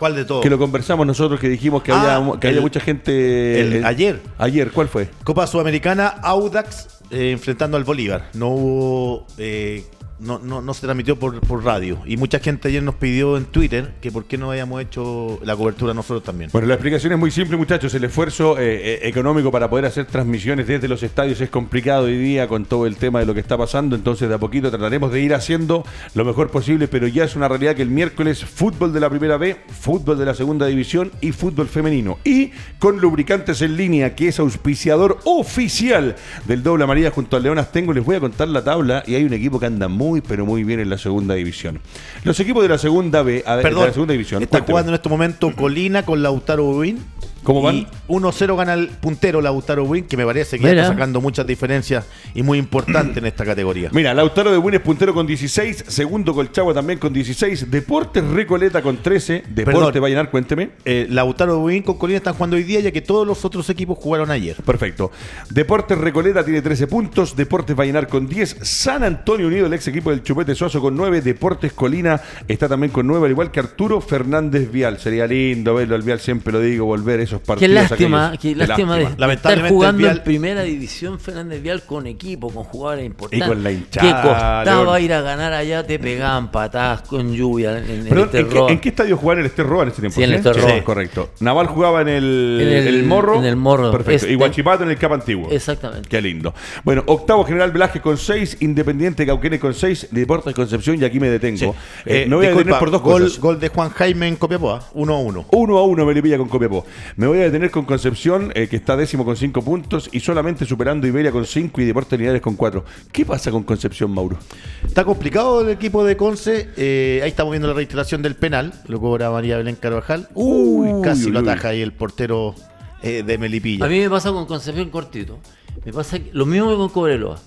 ¿Cuál de todos? Que lo conversamos nosotros, que dijimos que, Ah, había, que el- había mucha gente... el- eh, ayer. Ayer, ¿cuál fue? Copa Sudamericana, Audax eh, enfrentando al Bolívar. No hubo. eh, no, no, no se transmitió por, por radio. Y mucha gente ayer nos pidió en Twitter que por qué no habíamos hecho la cobertura nosotros también. Bueno, la explicación es muy simple, muchachos. El esfuerzo eh, eh, económico para poder hacer transmisiones desde los estadios es complicado hoy día con todo el tema de lo que está pasando. Entonces, de a poquito trataremos de ir haciendo lo mejor posible, pero ya es una realidad que el miércoles fútbol de la primera B, fútbol de la segunda división y fútbol femenino. Y con Lubricantes en línea, que es auspiciador oficial del Doble Amarilla junto al León Astengo, les voy a contar la tabla y hay un equipo que anda muy muy, pero muy bien en la segunda división. Los equipos de la segunda B, a- de Perdón, la segunda división. está cuénteme. jugando en este momento Colina con Lautaro Buin. ¿Cómo van? Y 1-0 gana el puntero Lautaro Buin, que me parece que Mira. está sacando muchas diferencias y muy importante en esta categoría. Mira, Lautaro de Buin es puntero con 16, segundo Colchagua también con 16, Deportes Recoleta con 13, Deporte Perdón. Vallenar, cuénteme. Eh, Lautaro Buin con Colina están jugando hoy día, ya que todos los otros equipos jugaron ayer. Perfecto. Deportes Recoleta tiene 13 puntos, Deportes Vallenar con 10, San Antonio Unido, el ex equipo del Chupete Suazo con 9, Deportes Colina está también con 9, al igual que Arturo Fernández Vial. Sería lindo verlo al Vial, siempre lo digo, volver a esos Qué partidos. lástima, aquellos. qué lástima de, de estar Lamentablemente jugando el Vial- en primera división Fernández Vial con equipo, con jugadores importantes. Y con la que hinchada, costaba León. ir a ganar allá, te pegaban patadas con lluvia en, Perdón, el ¿en, qué, en qué estadio jugaba en el Esterroa en ese tiempo? Sí, en el Esterroa. Sí, correcto. Naval jugaba en el, En el- el Morro. en el Morro. Perfecto. Este. Y Guachipato en el Cap Antiguo. Exactamente. Qué lindo. Bueno, octavo General Velázquez con 6, Independiente Cauquenes con 6, Deportes Concepción y aquí me detengo. Eh, Eh, me voy a disculpa, detener por dos gol, cosas. Gol de Juan Jaime en Copiapó, 1-1. 1 a 1 Melipilla con Copiapó. Me voy a detener con Concepción, eh, que está décimo con 5 puntos, y solamente superando Iberia con 5 y Deportes Linares con 4. ¿Qué pasa con Concepción, Mauro? Está complicado el equipo de Conce. eh, ahí estamos viendo la reiteración del penal. Lo cobra María Belén Carvajal. Uy, Uy, casi uy, lo uy. ataja ahí el portero eh, de Melipilla. A mí me pasa con Concepción cortito. Me pasa que- lo mismo que con Cobreloa.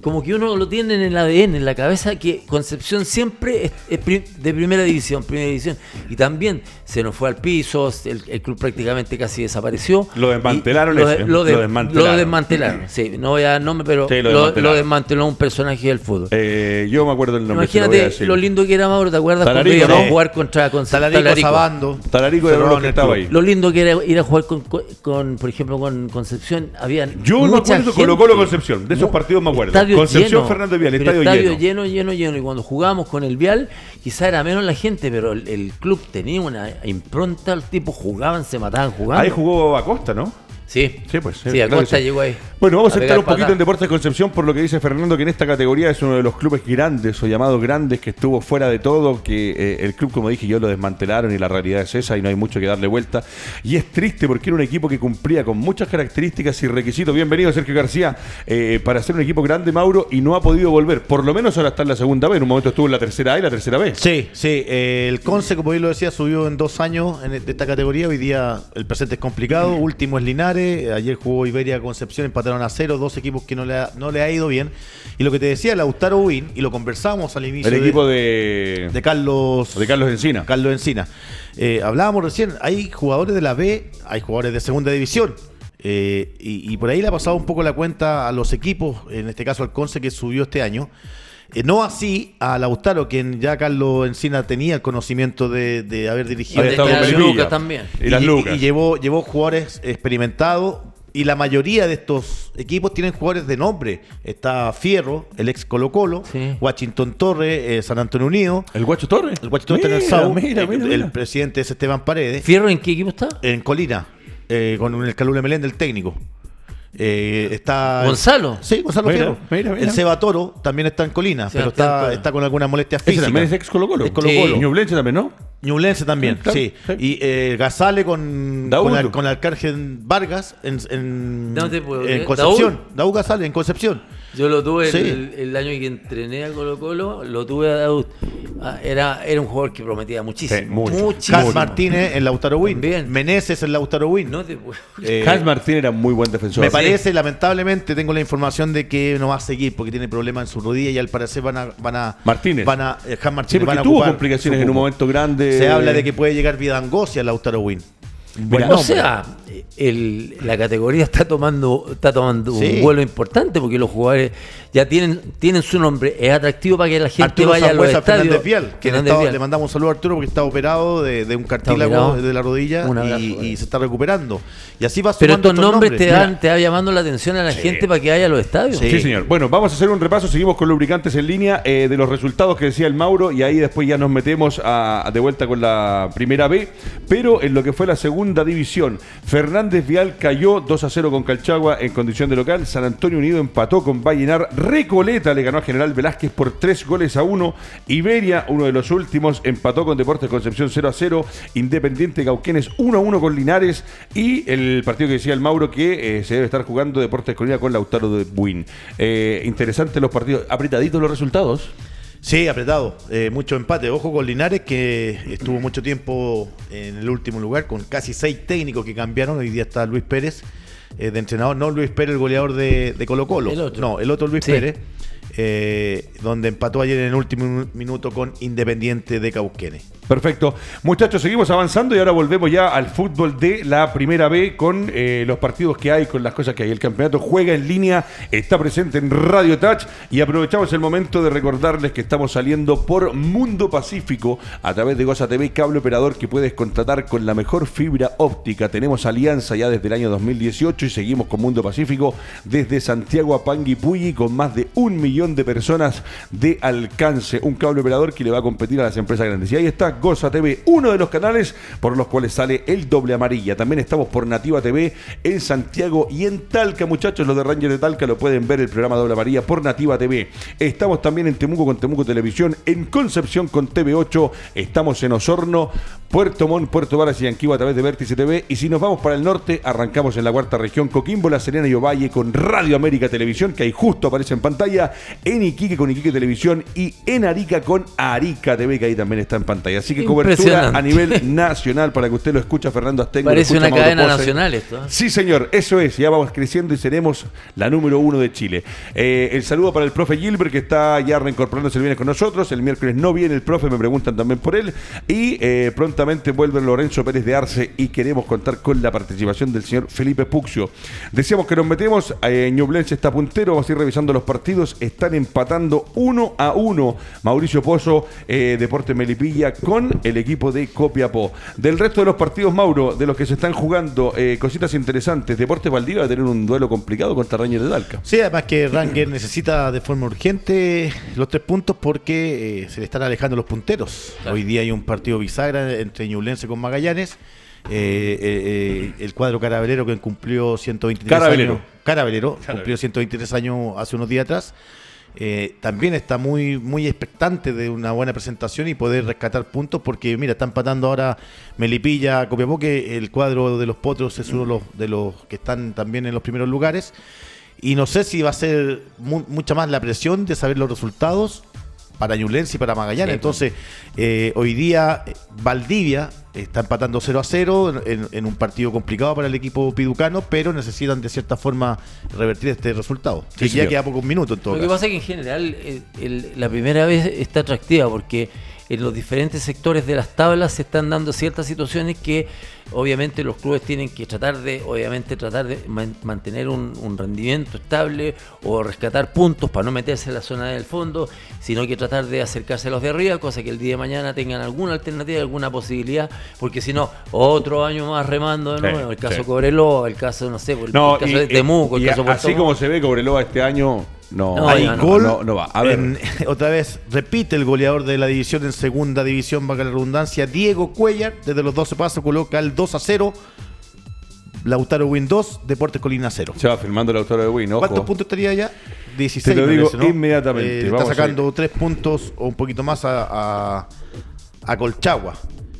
Como que uno lo tiene en el ADN, en la cabeza, que Concepción siempre es, de primera división, primera división. Y también se nos fue al piso, el, el club prácticamente casi desapareció. Lo desmantelaron lo, ese, lo de- lo desmantelaron. lo desmantelaron, sí. No voy a dar nombre, pero Sí, lo lo, desmantelaron. lo desmanteló un personaje del fútbol. Eh, yo me acuerdo el nombre. se lo voy a Imagínate decir. lo lindo que era Mauro, ¿te acuerdas cuando íbamos a jugar contra con Talarico, Talarico? Sabando. Talarico que el estaba ahí. Lo lindo que era ir a jugar con, con, por ejemplo, con Concepción. Habían Yo me acuerdo gente. Colo Colo Concepción, de esos Mu- partidos me acuerdo. estadio Concepción lleno, Fernández Vial, estadio estadio lleno. lleno, lleno, lleno. Y cuando jugábamos con el Vial, quizá era menos la gente, pero el, el club tenía una impronta, los tipos jugaban, se mataban jugando. Ahí jugó Acosta, ¿no? Sí, Sí, pues. Sí, claro Acosta sí. llegó ahí. Bueno, vamos a, pegar entrar un poquito en Deportes Concepción por lo que dice Fernando, que en esta categoría es uno de los clubes grandes o llamados grandes que estuvo fuera de todo, que eh, el club, como dije yo, lo desmantelaron y la realidad es esa y no hay mucho que darle vuelta. Y es triste porque era un equipo que cumplía con muchas características y requisitos. Bienvenido, Sergio García, eh, para ser un equipo grande, Mauro, y no ha podido volver. Por lo menos ahora está en la segunda B. En un momento estuvo en la tercera A y la tercera B. Sí, sí. eh, el Conce, como bien lo decía, subió en dos años en e- de esta categoría. Hoy día el presente es complicado. Último es Linares. Ayer jugó Iberia Concepción, empataron a cero. Dos equipos que no le ha, no le ha ido bien. Y lo que te decía, Lautaro Win, y lo conversamos al inicio El equipo de, de Carlos de Carlos Encina. Carlos Encina. Eh, hablábamos recién, hay jugadores de la B, hay jugadores de segunda división. Eh, y, y por ahí le ha pasado un poco la cuenta a los equipos, en este caso al Conce que subió este año. Eh, no así a Lautaro, quien ya Carlos Encina tenía el conocimiento de, de haber dirigido. Había De- estado con las Melipilla. Lucas también. Y las y, Lucas. y llevó, llevó jugadores experimentados. Y la mayoría de estos equipos tienen jugadores de nombre. Está Fierro, el ex Colo Colo, Sí. Washington Torres, eh, San Antonio Unido. ¿El Guacho Torres? El Washington está en el Mira, SAU. Mira, el, mira, el presidente es Esteban Paredes. ¿Fierro en qué equipo está? En Colina, eh, con el Calule Melén del técnico. Eh, está Gonzalo. Sí, Gonzalo Mira, Fierro. mira, mira. El Seba Toro también está en Colina, pero está, con algunas molestias Ese físicas. también es ex Colo Colo. Es Colo Sí. Colo. Ñublense también, ¿no? Ñublense también, Sí, claro, sí. sí. Y eh, Gazale con, con, Al- con Alcargen Vargas en, en, No te puedo en. Concepción. Daúd Gazale en Concepción. Yo lo tuve Sí. el, el año que entrené a Colo Colo, lo tuve a Daud. Ah, Era, era un jugador que prometía muchísimo. Sí, mucho. muchísimo. Cas Martínez en Lautaro Win. También. Meneses en Lautaro Win. No te Eh, Hans Martín era muy buen defensor. Me parece, lamentablemente, tengo la información de que no va a seguir porque tiene problemas en su rodilla y al parecer van a. Van a Martínez. Van a, eh, Martínez porque van a tuvo complicaciones en un momento grande. Se habla de que puede llegar Vidangosia al Lautaro Win. Mira, o sea, el- la categoría está tomando, está tomando Sí. un vuelo importante porque los jugadores ya tienen, tienen su nombre, es atractivo para que la gente Arturo vaya a los estadios. Fernández Vial, que Fernández está- Vial. le mandamos un saludo a Arturo porque está operado de, de un cartílago de la rodilla abrazo, y, y se está recuperando. Y así va Pero estos nombres te, Mira, dan, te va llamando la atención a la gente para que vaya a los estadios. Sí. Sí, señor. Bueno, vamos a hacer un repaso. Seguimos con lubricantes en línea eh, de los resultados que decía el Mauro y ahí después ya nos metemos a- a- de vuelta con la primera B. Pero en lo que fue la segunda división, Fernández Vial cayó 2 a 0 con Calchagua en condición de local. San Antonio Unido empató con Vallenar. Recoleta le ganó a General Velázquez por 3 goles a 1. Iberia, uno de los últimos, empató con Deportes Concepción 0 a 0. Independiente Cauquenes 1 a 1 con Linares. Y el partido que decía el Mauro que eh, se debe estar jugando Deportes Colina con Lautaro de Buin. Eh, interesante los partidos. Apretaditos los resultados. Sí, apretado. Eh, mucho empate. Ojo con Linares, que estuvo mucho tiempo en el último lugar, con casi seis técnicos que cambiaron. Hoy día está Luis Pérez, eh, de entrenador. No Luis Pérez, el goleador de, de Colo Colo. El otro. No, el otro Luis Sí. Pérez. eh, donde empató ayer en el último minuto con Independiente de Cauquenes. Perfecto. Muchachos, seguimos avanzando y ahora volvemos ya al fútbol de la primera B con eh, los partidos que hay, con las cosas que hay. El campeonato juega en línea, está presente en Radio Touch y aprovechamos el momento de recordarles que estamos saliendo por Mundo Pacífico a través de Goza TV, cable operador que puedes contratar con la mejor fibra óptica. Tenemos alianza ya desde el año 2018 y seguimos con Mundo Pacífico desde Santiago a Panguipulli con más de un millón de personas de alcance. Un cable operador que le va a competir a las empresas grandes. Y ahí está Goza TV, uno de los canales por los cuales sale el doble amarilla. También estamos por Nativa TV en Santiago y en Talca, muchachos. Los de Ranger de Talca lo pueden ver el programa doble amarilla por Nativa TV. Estamos también en Temuco con Temuco Televisión, en Concepción con TV8. Estamos en Osorno, Puerto Montt, Puerto Varas y Anquihue a través de Vértice TV. Y si nos vamos para el norte, arrancamos en la cuarta región, Coquimbo, La Serena y Ovalle con Radio América Televisión, que ahí justo aparece en pantalla, en Iquique con Iquique Televisión y en Arica con Arica TV, que ahí también está en pantalla. Así que cobertura a nivel nacional para que usted lo escuche, Fernando Astengo. Parece escucha una Mauro cadena Pose. nacional esto. ¿eh? Sí, señor, eso es. Ya vamos creciendo y seremos la número uno de Chile. Eh, el saludo para el profe Gilbert, que está ya reincorporándose el viernes con nosotros. El miércoles no viene el profe, me preguntan también por él. Y eh, prontamente vuelve Lorenzo Pérez de Arce y queremos contar con la participación del señor Felipe Puxio. Decíamos que nos metemos. Eh, Ñublense está puntero, vamos a ir revisando los partidos. Están empatando uno a uno. Mauricio Pozo, eh, Deporte Melipilla, con el equipo de Copiapó. Del resto de los partidos, Mauro, de los que se están jugando, eh, cositas interesantes. Deporte Valdivia va a tener un duelo complicado contra Ranger de Dalca. Sí, además que Ranger necesita de forma urgente los tres puntos porque eh, se le están alejando los punteros. Claro. Hoy día hay un partido bisagra entre Ñublense con Magallanes. Eh, eh, eh, el cuadro carabelero que cumplió 123 Carabelero. años. Carabelero, cumplió 123 años hace unos días atrás. También está muy muy expectante de una buena presentación y poder rescatar puntos porque mira, está empatando ahora Melipilla, Copiapó, que el cuadro de los Potros es uno de los, de los que están también en los primeros lugares. Y no sé si va a ser mu- mucha más la presión de saber los resultados para Ñublense y para Magallanes. Sí, Entonces, eh, hoy día eh, Valdivia está empatando 0 a 0 en, en un partido complicado para el equipo piducano, pero necesitan de cierta forma revertir este resultado. Sí, que ya queda pocos minutos en todo Lo que pasa es que en general eh, el- la primera vez está atractiva porque en los diferentes sectores de las tablas se están dando ciertas situaciones que obviamente los clubes tienen que tratar de, obviamente tratar de man- mantener un, un rendimiento estable o rescatar puntos para no meterse en la zona del fondo, sino que tratar de acercarse a los de arriba, cosa que el día de mañana tengan alguna alternativa, alguna posibilidad, porque si no, otro año más remando de Sí, nuevo, el caso sí. Cobreloa, el caso, no sé, el, No, el caso y, de Temuco, el y caso así como se ve Cobreloa este año, no, No, Hay ya no, gol. no, no va. A ver. en- otra vez, repite el goleador de la división en segunda división, valga la redundancia, Diego Cuellar, desde los 12 pasos coloca el 2 a 0. Lautaro Win 2, Deportes Colina 0. Se va filmando el autor de Win, ojo. ¿Cuántos puntos estaría ya? 16. Te lo digo parece, ¿no? inmediatamente. Eh, Vamos está sacando 3 puntos o un poquito más a, a, a Colchagua.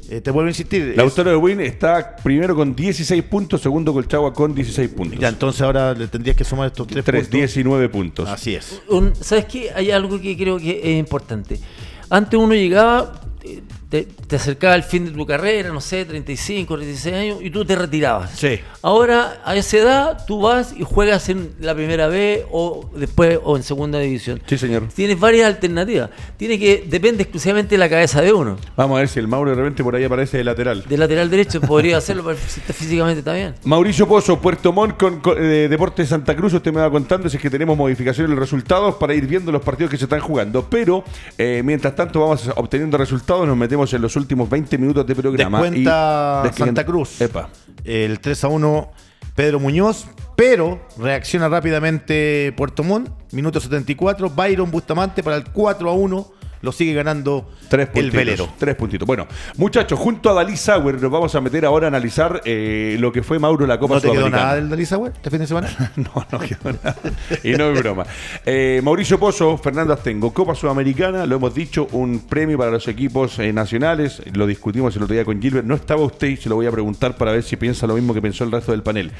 Eh, te vuelvo a insistir. El es- de Win está primero con 16 puntos, segundo Colchagua con 16 puntos. ya, entonces ahora le tendrías que sumar estos 3 3, puntos. 19 puntos. Así es. un- ¿Sabes qué? Hay algo que creo que es importante. Antes uno llegaba, eh, te, te acercaba al fin de tu carrera, no sé, 35, 36 años, y tú te retirabas. Sí. Ahora, a esa edad, tú vas y juegas en la primera B o después o en segunda división. Sí, señor. Tienes varias alternativas. Tiene que, depende exclusivamente de la cabeza de uno. Vamos a ver si el Mauro de repente por ahí aparece de lateral. De lateral derecho podría hacerlo, pero si está físicamente también. Mauricio Pozo, Puerto Montt con, con, eh, Deportes Santa Cruz. Usted me va contando si es que tenemos modificaciones en los resultados para ir viendo los partidos que se están jugando. Pero eh, mientras tanto vamos obteniendo resultados, nos metemos en los últimos 20 minutos de programa. Descuenta y- Santa Cruz. Epa. El 3 a 1 Pedro Muñoz, pero reacciona rápidamente Puerto Montt, minuto 74, Byron Bustamante para el 4 a 1, lo sigue ganando Tres el puntitos. velero. Tres puntitos. Bueno, muchachos, junto a Dalí Sauer nos vamos a meter ahora a analizar eh, lo que fue Mauro la Copa ¿No te quedó Sudamericana. nada del Dalí Sauer este fin de semana? No, no quedó nada. Y no es broma. Eh, Mauricio Pozo, Fernando Astengo, Copa Sudamericana, lo hemos dicho, un premio para los equipos eh, nacionales. Lo discutimos el otro día con Gilbert. No estaba usted y se lo voy a preguntar para ver si piensa lo mismo que pensó el resto del panel.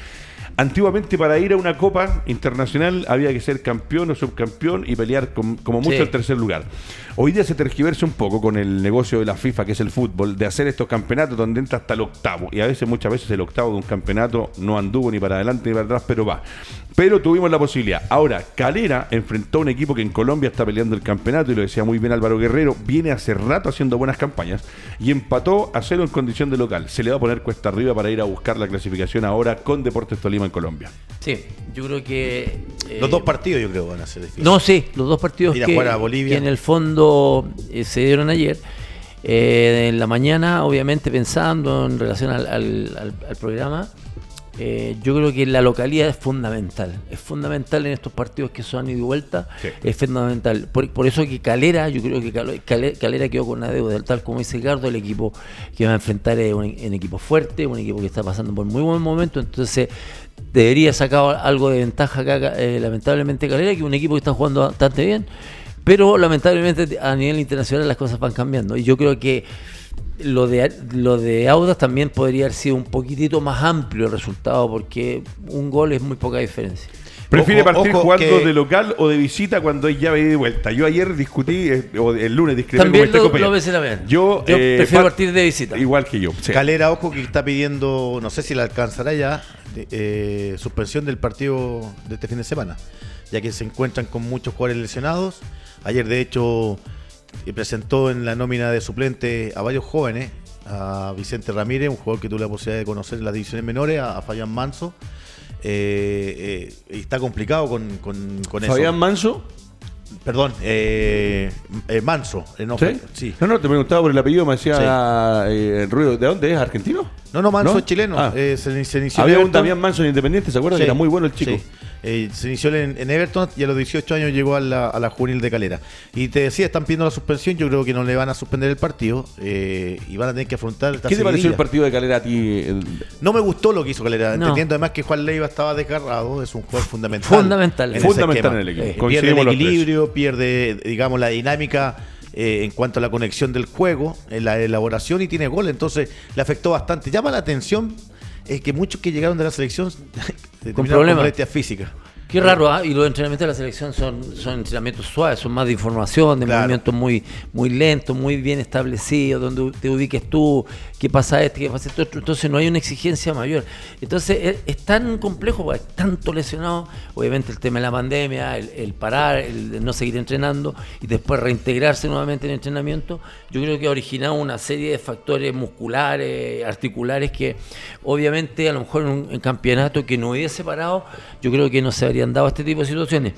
antiguamente para ir a una copa internacional había que ser campeón o subcampeón y pelear con- como mucho Sí. el tercer lugar. Hoy día se tergiversa un poco con el negocio de la FIFA, que es el fútbol, de hacer estos campeonatos donde entra hasta el octavo. Y a veces, muchas veces, el octavo de un campeonato no anduvo ni para adelante ni para atrás, pero va. Pero tuvimos la posibilidad. Ahora, Calera enfrentó a un equipo que en Colombia está peleando el campeonato, y lo decía muy bien Álvaro Guerrero, viene hace rato haciendo buenas campañas y empató a cero en condición de local. Se le va a poner cuesta arriba para ir a buscar la clasificación ahora con Deportes Tolima en Colombia. Sí, yo creo que... eh, Los dos partidos yo creo van a ser difíciles. No, sí, los dos partidos Ir a que, jugar a Bolivia. que en el fondo eh, se dieron ayer. Eh, en la mañana, obviamente, pensando en relación al, al- al- al programa, eh, yo creo que la localidad es fundamental. Es fundamental en estos partidos que son ida y vuelta. Sí. Es fundamental. Por, por eso que Calera, yo creo que Calo- Cale- Calera quedó con una deuda. Tal como dice Ricardo, el equipo que va a enfrentar es un, un equipo fuerte, un equipo que está pasando por muy buen momento. Entonces, debería sacar algo de ventaja acá, eh, lamentablemente Calera, que es un equipo que está jugando bastante bien, pero lamentablemente a nivel internacional las cosas van cambiando. Y yo creo que lo de, lo de Audas también podría haber sido un poquitito más amplio el resultado, porque un gol es muy poca diferencia. ¿Prefiere Ojo, partir ojo jugando que- de local o de visita cuando hay llave de vuelta? Yo ayer discutí, eh, o el lunes discutí También con este lo- lo ves en la. Yo, Yo eh, prefiero pa- partir de visita. Igual que yo. sí. Calera, ojo, que está pidiendo, no sé si la alcanzará ya, de- eh, suspensión del partido de este fin de semana, ya que se encuentran con muchos jugadores lesionados. Ayer, de hecho, eh, presentó en la nómina de suplente a varios jóvenes, a Vicente Ramírez, un jugador que tuve la posibilidad de conocer en las divisiones menores, a, a Fabián Manso. Eh, eh, y está complicado con, con, con eso. Fabián Manso. Perdón, eh, eh, Manso. no, ¿Sí? sí. No, no, te preguntaba por el apellido, me decía eh, Ruido. ¿De dónde es? ¿Argentino? No, no, Manso ¿No? es chileno. Ah. Eh, se, se inició Había un. Damián Manso en Independiente, ¿se acuerdan? Sí, era muy bueno el chico. Eh, se inició en, en Everton y a los 18 años llegó a la, a la juvenil de Calera. Y te decía, están pidiendo la suspensión. Yo creo que no le van a suspender el partido eh, y van a tener que afrontar esta ¿Qué te pareció el partido de Calera a ti? El- No me gustó lo que hizo Calera, No. entendiendo además que Juan Leiva estaba desgarrado, es un jugador fundamental. Fundamental. ese Fundamental en el equipo. Eh, pierde el equilibrio, pierde, digamos, la dinámica eh, en cuanto a la conexión del juego, en la elaboración y tiene gol, entonces le afectó bastante. Llama la atención eh, que muchos que llegaron de la selección con problemas. molestias físicas. Qué raro, ¿ah? y los entrenamientos de la selección son, son entrenamientos suaves, son más de información, de Claro. movimientos muy, muy lentos, muy bien establecidos, donde te ubiques tú, qué pasa este, qué pasa esto. Entonces no hay una exigencia mayor. Entonces es, tan complejo, hay tanto lesionado, obviamente el tema de la pandemia, el, el parar, el no seguir entrenando y después reintegrarse nuevamente en entrenamiento, yo creo que ha originado una serie de factores musculares, articulares que obviamente a lo mejor en un campeonato que no hubiese parado, yo creo que no se habrían dado este tipo de situaciones.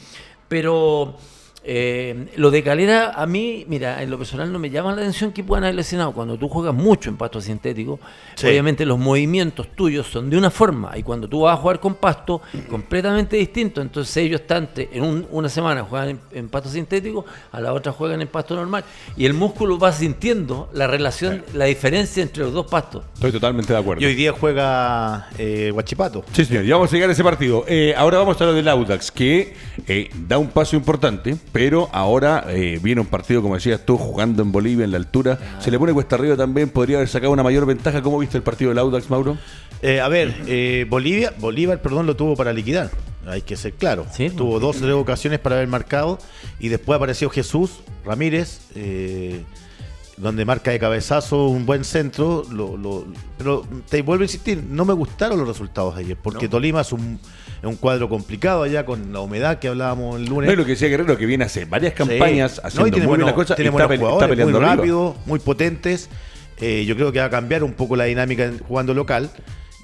Pero eh, lo de Calera, a mí, mira, en lo personal no me llama la atención que puedan haber lesionado. Cuando tú juegas mucho en pasto sintético, Sí. obviamente los movimientos tuyos son de una forma. Y cuando tú vas a jugar con pasto, completamente distinto. Entonces ellos están en un- una semana juegan en, en pasto sintético, a la otra juegan en pasto normal. Y el músculo va sintiendo la relación, la diferencia entre los dos pastos. Estoy totalmente de acuerdo. Y hoy día juega eh, Guachipato. Sí, señor, ya vamos a llegar a ese partido. Eh, ahora vamos a hablar del Audax, que eh, da un paso importante, pero ahora eh, viene un partido, como decías tú, jugando en Bolivia, en la altura. Se le pone cuesta arriba también, podría haber sacado una mayor ventaja. ¿Cómo viste el partido del Audax, Mauro? Eh, a ver, eh, Bolivia, Bolívar, perdón, lo tuvo para liquidar. Hay que ser claro. Sí, tuvo dos o tres ocasiones para haber marcado y después apareció Jesús Ramírez, eh, donde marca de cabezazo un buen centro. lo- lo- pero te vuelvo a insistir, no me gustaron los resultados de ayer, porque Tolima es un, es un cuadro complicado allá con la humedad que hablábamos el lunes. No es lo que decía Guerrero, que viene hace varias campañas Sí. haciendo No, y muy las cosas y tiene está, pe- está peleando muy muy potentes. Eh, yo creo que va a cambiar un poco la dinámica jugando local.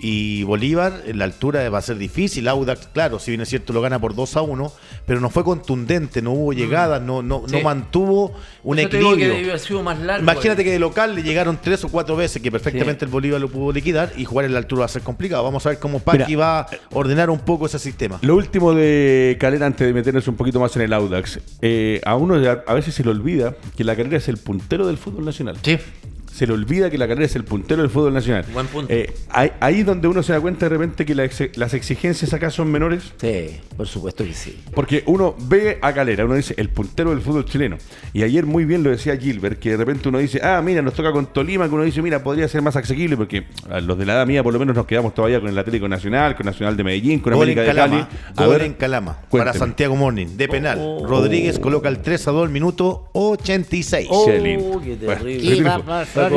Y Bolívar, en la altura va a ser difícil. Audax, claro, si bien es cierto, lo gana por 2 a 1, pero no fue contundente, no hubo llegadas, no, no, Sí. no mantuvo un que equilibrio. debió haber sido más largo. Imagínate que de local le llegaron tres o cuatro veces que perfectamente el Bolívar lo pudo liquidar y jugar en la altura va a ser complicado. Vamos a ver cómo Paqui Mira. va a ordenar un poco ese sistema. Lo último de Calera, antes de meternos un poquito más en el Audax, eh, a uno a, a veces se le olvida que la Calera es el puntero del fútbol nacional. Sí. Se le olvida que la calera es el puntero del fútbol nacional. Buen punto. Eh, ahí, ahí es donde uno se da cuenta de repente que la ex- las exigencias acá son menores. Sí, por supuesto que sí. Porque uno ve a Calera, uno dice el puntero del fútbol chileno. Y ayer muy bien lo decía Gilbert, que de repente uno dice, ah, mira, nos toca con Tolima, que uno dice, mira, podría ser más asequible, porque a los de la edad mía por lo menos nos quedamos todavía con el Atlético Nacional, con Nacional de Medellín, con América de Cali. Calama. A Gol ver, en Calama. Para. Santiago Morning. De penal. Oh. Rodríguez coloca el 3 a 2 al minuto 86. Oh, Qué lindo. qué Bueno, terrible. qué Iba a triunfo. pasar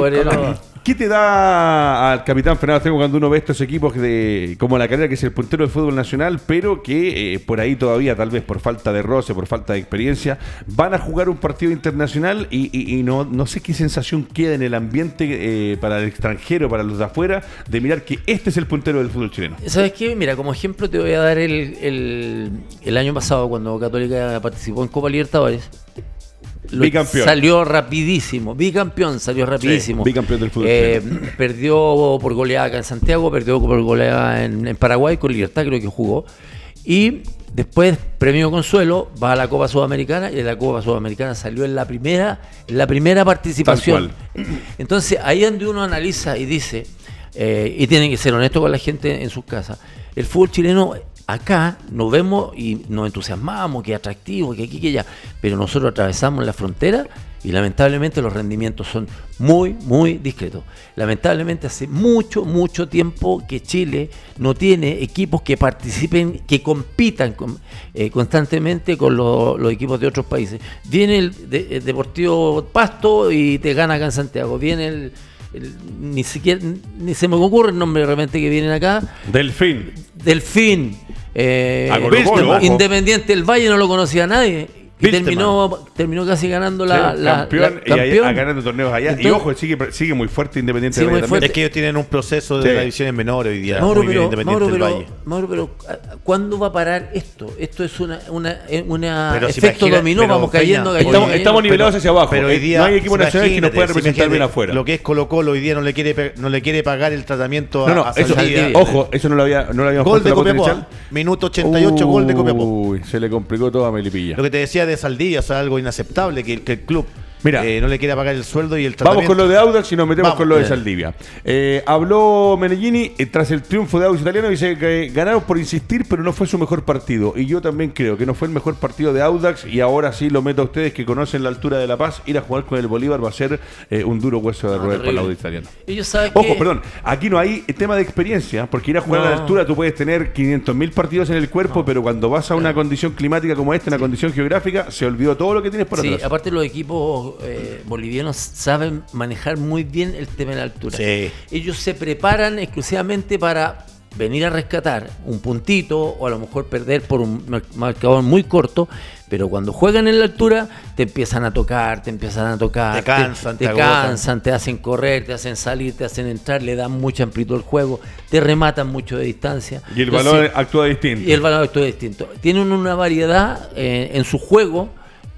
¿Qué te da al capitán Fernando Tengo cuando uno ve estos equipos de como la carrera que es el puntero del fútbol nacional, pero que eh, por ahí todavía, tal vez por falta de roce, por falta de experiencia, van a jugar un partido internacional y, y- y no, no sé qué sensación queda en el ambiente eh, para el extranjero, para los de afuera, de mirar que este es el puntero del fútbol chileno? ¿Sabes qué? Mira, como ejemplo te voy a dar el, el, el año pasado cuando Católica participó en Copa Libertadores. Lo- Bicampeón. Salió rapidísimo, bicampeón, salió rapidísimo. bicampeón del fútbol Eh, perdió por goleada acá en Santiago, perdió por goleada en, en Paraguay, con Libertad creo que jugó. Y después, premio consuelo, va a la Copa Sudamericana y la Copa Sudamericana salió en la primera, en la primera participación. Entonces, ahí es donde uno analiza y dice, eh, y tienen que ser honestos con la gente en sus casas, el fútbol chileno acá nos vemos y nos entusiasmamos, que atractivo, que aquí, que allá, pero nosotros atravesamos la frontera y lamentablemente los rendimientos son muy, muy discretos. Lamentablemente hace mucho, mucho tiempo que Chile no tiene equipos que participen, que compitan eh, constantemente con lo- los equipos de otros países. Viene el, de- el Deportivo Pasto y te gana acá en Santiago. Viene el, el- ni siquiera, ni se me ocurre el nombre realmente que vienen acá. Delfín. Delfín. Eh, Colo. Independiente del Valle no lo conocía nadie. Y terminó, terminó casi ganando la, Sí, la- campeón, la- y campeón. a ganando torneos allá. y Entonces- ojo, sigue, sigue muy fuerte Independiente Sí, del Valle también. fuerte. Es que ellos tienen un proceso de Sí. las divisiones menores hoy día. Mauro, muy bien pero, Independiente Mauro, del pero, Valle. Mauro, pero, ¿a- ¿cuándo va a parar esto? Esto es una, una, eh, una Pero efecto imagina- dominó, pero, vamos cayendo, cayendo, Estamos, cayendo. estamos nivelados hacia abajo. Pero hoy Eh, día, no hay equipo nacional que nos pueda representar bien afuera. Lo que es Colo Colo hoy día no le quiere, no le quiere pagar el tratamiento No, no, a, eso, ojo, eso no lo, había, no lo habíamos Gol de la Copiapó. ¿ah? Minuto 88, gol de Copiapó. Uy, se le complicó todo a Melipilla. Lo que te decía de Saldivia, o sea, algo inaceptable que, que el club Mira. eh, no le quiera pagar el sueldo y el Vamos tratamiento. con lo de Audax y nos metemos Vamos. con lo de. Saldivia. Eh, habló Menellini eh, tras el triunfo de Audax italiano. Dice que ganaron por insistir, pero no fue su mejor partido. Y yo también creo que no fue el mejor partido de Audax. Y ahora sí lo meto a ustedes que conocen la altura de La Paz. Ir a jugar con el Bolívar va a ser eh, un duro hueso de No, roer para el. Audax italiano. Ojo, que- perdón, aquí no hay tema de experiencia, porque ir a jugar a la No. altura tú puedes tener 500.000 partidos en el cuerpo, pero cuando vas a una condición climática como esta, una condición geográfica, se olvidó todo lo que tienes por Sí, atrás. aparte los equipos eh, bolivianos saben manejar muy bien el tema de la altura. Sí. Ellos se preparan exclusivamente para venir a rescatar un puntito o a lo mejor perder por un mar- marcador muy corto, pero cuando juegan en la altura te empiezan a tocar, te empiezan a tocar, Te cansan, te, te cansan, te hacen correr, te hacen salir, te hacen entrar, le dan mucha amplitud al juego, te rematan mucho de distancia. Y el Entonces, balón actúa distinto. y el valor es distinto. Tienen una variedad eh, en su juego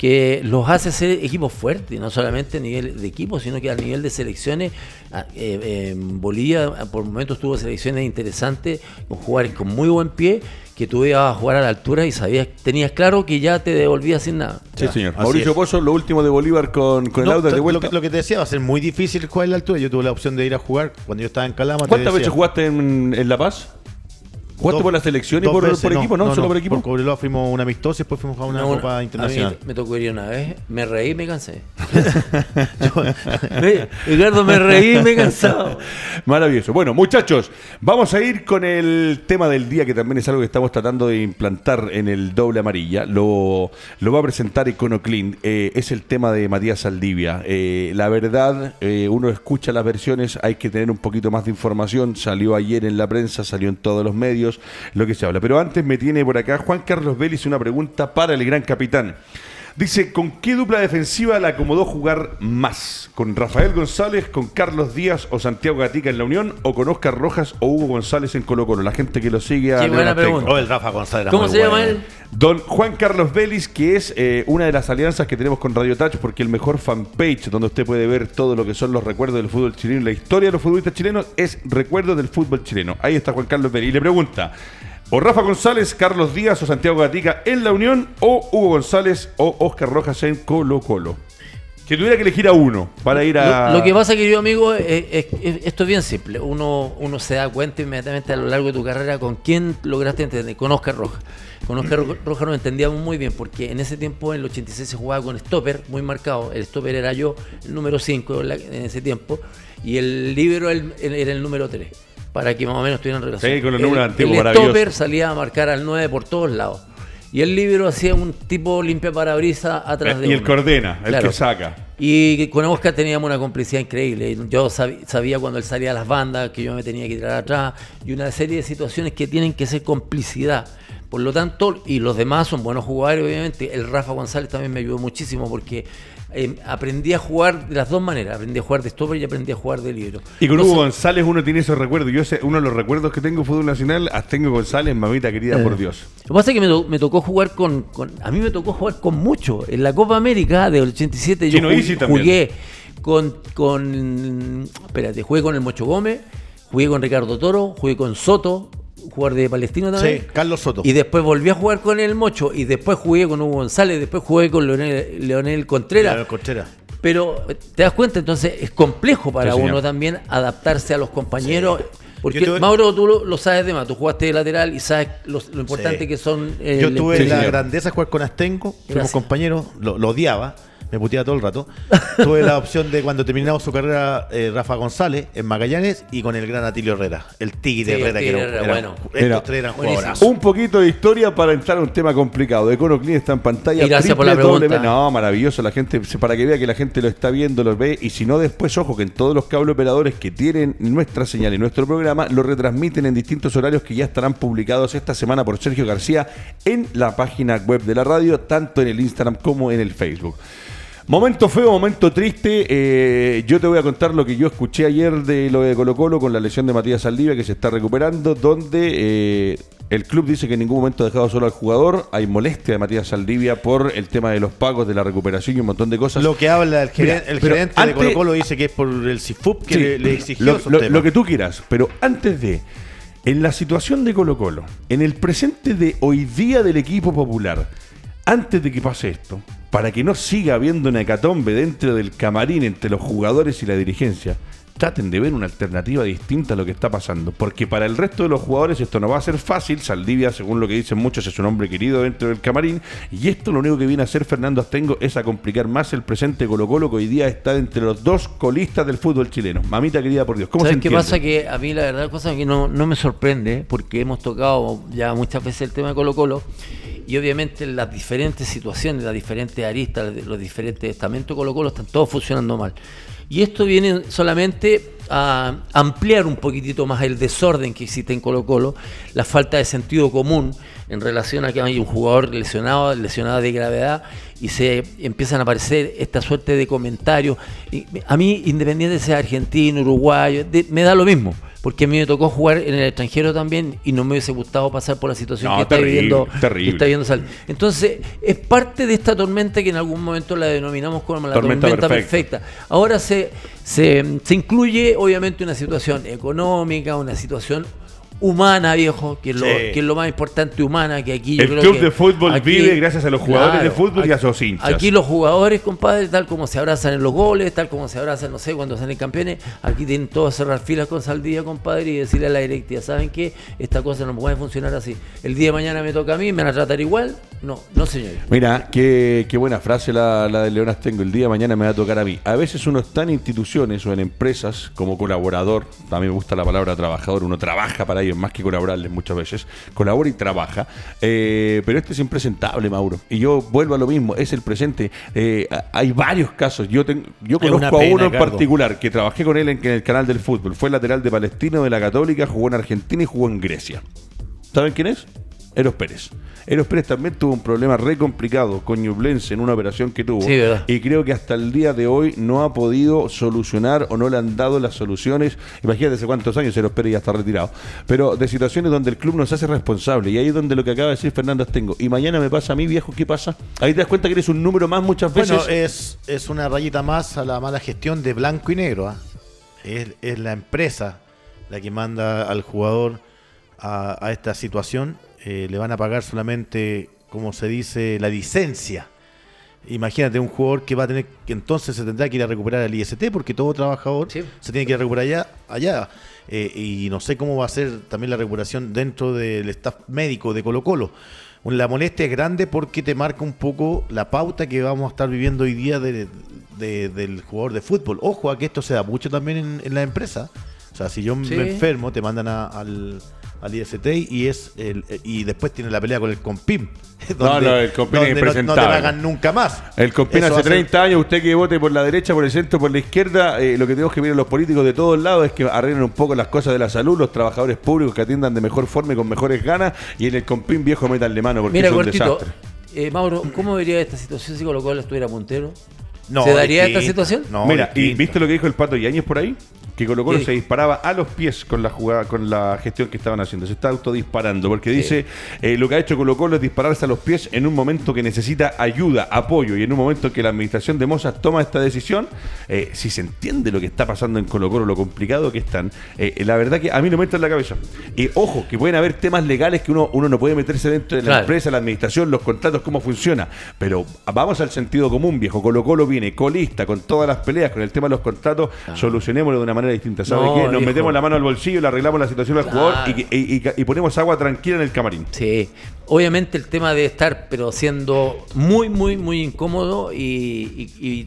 que los hace ser equipos fuertes, no solamente a nivel de equipo, sino que a nivel de selecciones. Ah, eh, en Bolivia ah, por momentos tuvo selecciones interesantes, con jugadores con muy buen pie, que tú ibas a jugar a la altura y sabías, tenías claro que ya te devolvías sin nada. Sí, señor. Así Mauricio es. Pozo, lo último de Bolívar con, con el Audax de lo, vuelta. que, lo que te decía, va a ser muy difícil jugar en la altura. Yo tuve la opción de ir a jugar cuando yo estaba en Calama. ¿Cuántas veces jugaste en, en La Paz? ¿Jugaste por la selección y por, veces, por equipo? No, solo por equipo. Por Cobreloa fuimos una amistosa y después fuimos a una No, Copa a mí Internacional. me tocó ir una vez, me reí y me cansé. Ricardo, me reí y me he cansado. Maravilloso. Bueno, muchachos, vamos a ir con el tema del día, que también es algo que estamos tratando de implantar en el doble amarilla. Lo, lo va a presentar Econoclean. Eh, es el tema de Matías Saldivia. Eh, la verdad, eh, uno escucha las versiones, hay que tener un poquito más de información. Salió ayer en la prensa, salió en todos los medios, lo que se habla. Pero antes me tiene por acá Juan Carlos Vélez una pregunta para el gran capitán. Dice, ¿con qué dupla defensiva le acomodó jugar más? ¿Con Rafael González, con Carlos Díaz o Santiago Gatica en la Unión? ¿O con Oscar Rojas o Hugo González en Colo Colo? La gente que lo sigue a Qué buena pregunta. Oh, el Rafa González. ¿Cómo se llama él? Don Juan Carlos Vélez, que es eh, una de las alianzas que tenemos con Radio Touch, porque el mejor fanpage donde usted puede ver todo lo que son los recuerdos del fútbol chileno y la historia de los futbolistas chilenos es Recuerdos del Fútbol Chileno. Ahí está Juan Carlos Vélez. Y le pregunta, o Rafa González, Carlos Díaz o Santiago Gatica en la Unión, o Hugo González o Oscar Rojas en Colo Colo. Que tuviera que elegir a uno para ir a. Lo, lo que pasa, querido amigo, es, es- es- esto es bien simple. Uno, uno se da cuenta inmediatamente a lo largo de tu carrera con quién lograste entender. Con Oscar Roja. Con Oscar Ro- Roja nos entendíamos muy bien porque en ese tiempo, en el 86, se jugaba con stopper muy marcado. El stopper era yo, el número 5 en, ese tiempo, y el libero el- era el número 3. Para que más o menos tuvieran relación. Sí, con los El- números antiguos, El maravilloso. stopper salía a marcar al 9 por todos lados. Y el libero hacía un tipo limpia parabrisas atrás de y el uno. coordena, el Claro. que saca. Y con Oscar teníamos una complicidad increíble. Yo sab- sabía cuando él salía a las bandas que yo me tenía que tirar atrás y una serie de situaciones que tienen que ser complicidad. Por lo tanto, y los demás son buenos jugadores, obviamente. El Rafa González también me ayudó muchísimo porque eh, aprendí a jugar de las dos maneras. Aprendí a jugar de stopper y aprendí a jugar de libro. Y con Entonces, Hugo González uno tiene esos recuerdos. Yo sé, uno de los recuerdos que tengo en fútbol nacional, tengo González, mamita querida, Eh. por Dios. Lo que pasa es que me, to- me tocó jugar con, con- A mí me tocó jugar con mucho. En la Copa América del 87 yo Chino ju- Isi también. jugué con, con. Espérate, jugué con el Mocho Gómez, jugué con Ricardo Toro, jugué con Soto, jugador de Palestino también. Sí, Carlos Soto. Y después volví a jugar con el Mocho y después jugué con Hugo González, después jugué con Leonel, Leonel Contreras. Contreras. Pero te das cuenta, entonces es complejo para Sí, señor. uno también adaptarse a los compañeros. Porque tuve- Mauro, tú lo, lo sabes de más, tú jugaste de lateral y sabes lo, lo importante Sí. que son. eh, Yo tuve la grandeza de jugar con Astengo, fuimos compañeros, lo, lo odiaba, me puteaba todo el rato. tuve la opción de cuando terminamos su carrera eh, Rafa González en Magallanes y con el gran Atilio Herrera, el Tigre Sí, el Herrera, que era, Herrera, era- bueno. estos Era tres eran. Un poquito de historia para entrar a un tema complicado. Econo Clean está en pantalla. Y gracias por la pregunta. No, maravilloso. La gente, para que vea que la gente lo está viendo, lo ve. Y si no, después, ojo, que en todos los cable operadores que tienen nuestra señal y nuestro programa, lo retransmiten en distintos horarios que ya estarán publicados esta semana por Sergio García en la página web de la radio, tanto en el Instagram como en el Facebook. Momento feo, momento triste. eh, yo te voy a contar lo que yo escuché ayer de lo de Colo Colo con la lesión de Matías Saldivia que se está recuperando, donde eh, el club dice que en ningún momento ha dejado solo al jugador. Hay molestia de Matías Saldivia por el tema de los pagos, de la recuperación y un montón de cosas. Lo que habla el, Mira, gerente, el gerente antes- de Colo Colo dice que es por el CIFUP que Sí, le, le exigió lo, esos lo- temas. lo que tú quieras, pero antes de, en la situación de Colo Colo, en el presente de hoy día del equipo popular, antes de que pase esto, para que no siga habiendo una hecatombe dentro del camarín entre los jugadores y la dirigencia, traten de ver una alternativa distinta a lo que está pasando, porque para el resto de los jugadores esto no va a ser fácil, Saldivia, según lo que dicen muchos, es un hombre querido dentro del camarín, y esto lo único que viene a hacer Fernando Astengo es a complicar más el presente de Colo Colo, que hoy día está entre los dos colistas del fútbol chileno. Mamita querida, por Dios, ¿cómo se ¿Sabes qué pasa? Que a mí la verdad cosa que no, no me sorprende, porque hemos tocado ya muchas veces el tema de Colo Colo, y obviamente las diferentes situaciones, las diferentes aristas, los diferentes estamentos de Colo Colo están todos funcionando mal. Y esto viene solamente a ampliar un poquitito más el desorden que existe en Colo Colo, la falta de sentido común en relación a que hay un jugador lesionado, lesionado de gravedad, y se empiezan a aparecer esta suerte de comentarios. Y a mí, independiente de sea argentino, uruguayo, de- me da lo mismo, porque a mí me tocó jugar en el extranjero también y no me hubiese gustado pasar por la situación No, que está terrible, viviendo, terrible. que está viviendo Sal. Entonces, es parte de esta tormenta que en algún momento la denominamos como la Tormenta tormenta, perfecta. perfecta. Ahora se, se, se incluye obviamente una situación económica, una situación humana, viejo, que es lo, Sí. que es lo más importante humana, que aquí yo El creo club que de fútbol aquí- vive gracias a los jugadores de fútbol y a sus hinchas. Aquí los jugadores, compadre, tal como se abrazan en los goles, tal como se abrazan, no sé, cuando salen campeones, aquí tienen todos cerrar filas con Saldía, compadre, y decirle a la directiva, ¿saben qué? Esta cosa no puede funcionar así. El día de mañana me toca a mí, me van a tratar igual. No, no señor. Mira, qué, qué buena frase la, la de Leonas tengo. El día de mañana me va a tocar a mí. A veces uno está en instituciones o en empresas como colaborador. También me gusta la palabra trabajador. Uno trabaja para ellos más que colaborarles muchas veces. Colabora y trabaja. Eh, pero este es impresentable, Mauro. Y yo vuelvo a lo mismo. Es el presente. Eh, hay varios casos. Yo, tengo, yo conozco a uno en Cardo. particular que trabajé con él en, en el canal del fútbol. Fue lateral de Palestino de la Católica. Jugó en Argentina y jugó en Grecia. ¿Saben quién es? Eros Pérez. Eros Pérez también tuvo un problema re complicado con Ñublense en una operación que tuvo. Sí, verdad. Y creo que hasta el día de hoy no ha podido solucionar o no le han dado las soluciones. Imagínate hace cuántos años Eros Pérez ya está retirado. Pero de situaciones donde el club nos hace responsable. Y ahí es donde lo que acaba de decir Fernando Astengo. Y mañana me pasa a mí, viejo, ¿qué pasa? Ahí te das cuenta que eres un número más muchas veces. Bueno, es, es una rayita más a la mala gestión de blanco y negro. ¿ah? Es, es la empresa la que manda al jugador a, a esta situación. Eh, le van a pagar solamente, como se dice, la licencia. Imagínate un jugador que va a tener que entonces se tendrá que ir a recuperar al IST porque todo trabajador Sí. se tiene que ir a recuperar allá. allá. Eh, y no sé cómo va a ser también la recuperación dentro del staff médico de Colo Colo. La molestia es grande porque te marca un poco la pauta que vamos a estar viviendo hoy día de- de- del jugador de fútbol. Ojo a que esto se da mucho también en, en la empresa. O sea, si yo Sí. me enfermo, te mandan a- al, al IST y es el, y después tiene la pelea con el Compim. No, no, el Compim es donde no, no te impresentable. pagan nunca más. El va hace a ser- 30 años, usted que vote por la derecha, por el centro, por la izquierda, eh, lo que tenemos que ver los políticos de todos lados es que arreglen un poco las cosas de la salud, los trabajadores públicos que atiendan de mejor forma y con mejores ganas, y en el Compin viejo metanle mano porque Mira, es un cortito. desastre. Eh, Mauro, ¿cómo vería esta situación si Colo Colo estuviera puntero? No, ¿Se daría esta situación? No, Mira, ¿y distinto. viste lo que dijo el Pato Yáñez por ahí? Que Colo Colo ¿Qué se disparaba a los pies con la jugada, con la gestión que estaban haciendo. Se está autodisparando. Porque dice, eh, lo que ha hecho Colo Colo es dispararse a los pies en un momento que necesita ayuda, apoyo. Y en un momento que la administración de Mozas toma esta decisión, eh, si se entiende lo que está pasando en Colo Colo, lo complicado que están, eh, la verdad que a mí no me entra en la cabeza. Y ojo, que pueden haber temas legales que uno, uno no puede meterse dentro de la Claro. empresa, la administración, los contratos, cómo funciona. Pero vamos al sentido común, viejo. Colo Colo viene colista con todas las peleas, con el tema de los contratos, solucionémoslo de una manera distinta. ¿Sabe No, qué? Nos viejo. metemos la mano al bolsillo, le arreglamos la situación al jugador y, Claro. y- y- y ponemos agua tranquila en el camarín. Sí, obviamente el tema de estar, pero siendo muy, muy, muy incómodo y,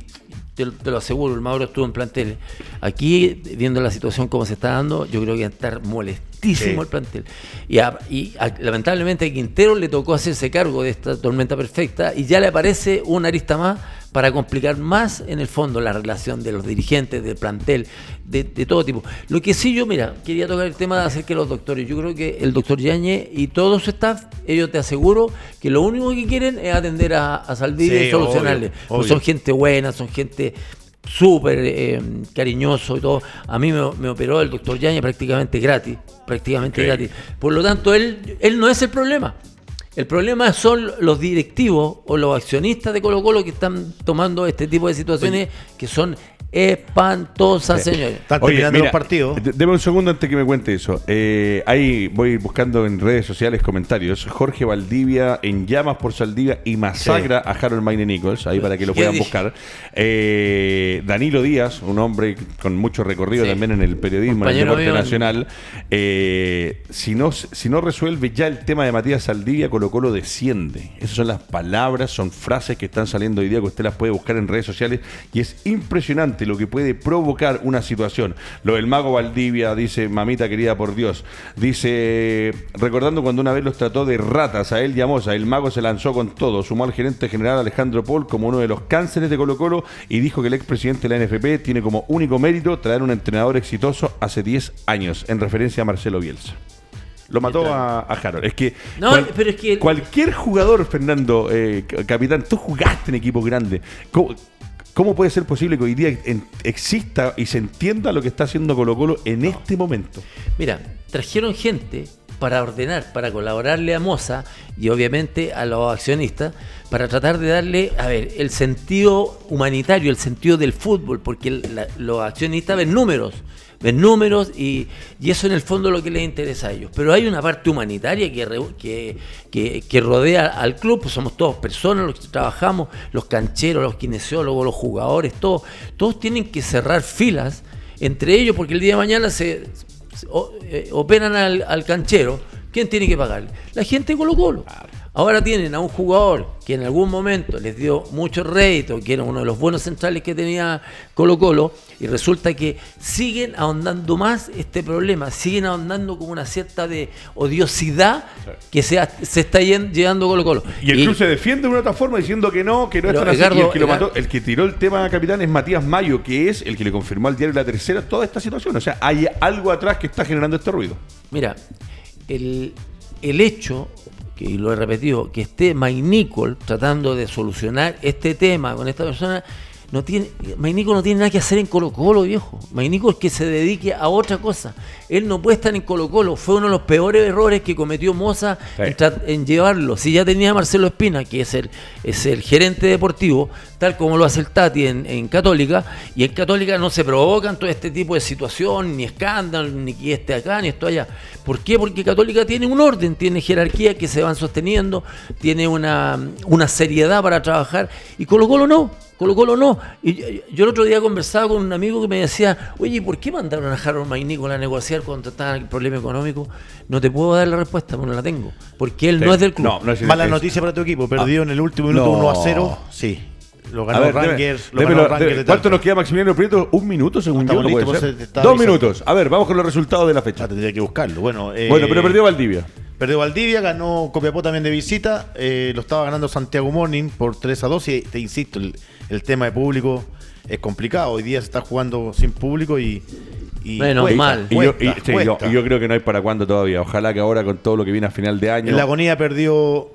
te, te lo aseguro, el Mauro estuvo en plantel. Aquí, viendo la situación como se está dando, yo creo que va a estar molestísimo Sí. el plantel. Y, a- y a- lamentablemente a Quintero le tocó hacerse cargo de esta tormenta perfecta y ya le aparece una arista más para complicar más en el fondo la relación de los dirigentes, del plantel, de, de todo tipo. Lo que sí yo, mira, quería tocar el tema de acerca de los doctores. Yo creo que el doctor Yañez y todo su staff, ellos te aseguro que lo único que quieren es atender a, a Saldivia Sí, y solucionarle. obvio, Pues obvio. son gente buena, son gente súper eh, cariñoso y todo. A mí me, me operó el doctor Yañez prácticamente gratis, prácticamente gratis. Por lo tanto, él, él no es el problema. El problema son los directivos o los accionistas de Colo Colo que están tomando este tipo de situaciones que son espantosas, señores. Están terminando mira, los partidos. Deme un segundo antes que me cuente eso. Eh, ahí voy buscando en redes sociales comentarios. Jorge Valdivia en llamas por Saldivia y masacra a Harold Maine Nichols, ahí para que lo ¿Qué puedan buscar. Eh, Danilo Díaz, un hombre con mucho recorrido Sí. también en el periodismo, en el deporte nacional. Eh, si, no, si no resuelve ya el tema de Matías Saldivia, Colo Colo desciende. Esas son las palabras, son frases que están saliendo hoy día que usted las puede buscar en redes sociales y es impresionante lo que puede provocar una situación. Lo del mago Valdivia dice, mamita querida por Dios, dice, recordando cuando una vez los trató de ratas a él y a Moza, el mago se lanzó con todo, sumó al gerente general Alejandro Paul como uno de los cánceres de Colo Colo y dijo que el expresidente de la NFP tiene como único mérito traer un entrenador exitoso hace 10 años, en referencia a Marcelo Bielsa. Lo mató a, a Harold. Es que, No, pero es que- cualquier jugador, Fernando, eh, capitán, tú jugaste en equipos grandes. ¿Cómo, puede ser posible que hoy día exista y se entienda lo que está haciendo Colo Colo en este momento? Mira, trajeron gente para ordenar, para colaborarle a Moza y obviamente a los accionistas, para tratar de darle, a ver, el sentido humanitario, el sentido del fútbol, porque la- los accionistas ven números, ven números y, y eso en el fondo es lo que les interesa a ellos. Pero hay una parte humanitaria que, que, que- rodea al club, pues somos todos personas los que trabajamos, los cancheros, los kinesiólogos, los jugadores, todos, todos tienen que cerrar filas entre ellos porque el día de mañana se, se- o- eh, operan al, al canchero. ¿Quién tiene que pagarle? La gente de Colo Colo. Ahora tienen a un jugador que en algún momento les dio mucho rédito, que era uno de los buenos centrales que tenía Colo Colo, y resulta que siguen ahondando más este problema, siguen ahondando como una cierta de odiosidad que se, está llevando Colo Colo. Y el club se defiende de una otra forma diciendo que no, que no están así. Y el que lo mató, el que tiró el tema capitán es Matías Mayo, que es el que le confirmó al diario La Tercera toda esta situación. O sea, hay algo atrás que está generando este ruido. Mira, el, el hecho, que y lo he repetido, que esté Mike Nicol tratando de solucionar este tema con esta persona, no tiene, Mainico no tiene nada que hacer en Colo Colo, viejo. Mainico es que se dedique a otra cosa. Él no puede estar en Colo Colo. Fue uno de los peores errores que cometió Moza Sí. en, en llevarlo. Si ya tenía a Marcelo Espina, que es el, es el gerente deportivo, tal como lo hace el Tati en, en Católica, y en Católica no se provocan todo este tipo de situación, ni escándalo, ni que esté acá, ni esto allá. ¿Por qué? Porque Católica tiene un orden, tiene jerarquía que se van sosteniendo, tiene una, una seriedad para trabajar, y Colo Colo no. Colo Colo no. Y yo, yo el otro día conversaba con un amigo que me decía, oye, ¿por qué mandaron a Harold Magnícola a negociar cuando estaba el problema económico? No te puedo dar la respuesta, porque no la tengo. Porque él no es del club. No, no es Mala noticia para tu equipo. Perdió en el último minuto No. 1 a 0. Sí. Lo ganó deme- Rangers. Lo démelo- ganó Rangers de- de ¿Cuánto nos queda Maximiliano Prieto? ¿Un minuto según yo? ¿No puede ser? pues, estaba Dos avisando. minutos. A ver, vamos con los resultados de la fecha. Ah, tendría que buscarlo. Bueno, eh, bueno, pero perdió Valdivia. Perdió Valdivia, ganó Copiapó también de visita. eh, lo estaba ganando Santiago Morning por 3 a 2. Y te insisto, el, el tema de público es complicado. Hoy día se está jugando sin público y. y Menos cuesta, mal. Y yo, y- cuesta, sí, yo- cuesta. y yo creo que no hay para cuándo todavía. Ojalá que ahora con todo lo que viene a final de año. En la agonía perdió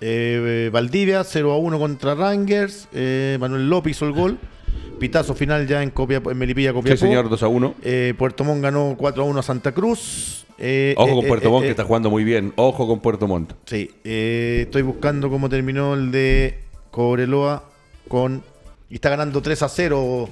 eh, Valdivia 0 a 1 contra Rangers. eh, Manuel López hizo el gol. Pitazo final ya en, Copiapó, en Melipilla, Sí, Copiapó. señor, 2 a 1. Eh, Puerto Montt ganó 4 a 1 a Santa Cruz. Eh, Ojo con Puerto Montt, que está jugando muy bien. Ojo con Puerto Montt. Sí, estoy buscando cómo terminó el de Cobreloa con. Y está ganando 3 a 0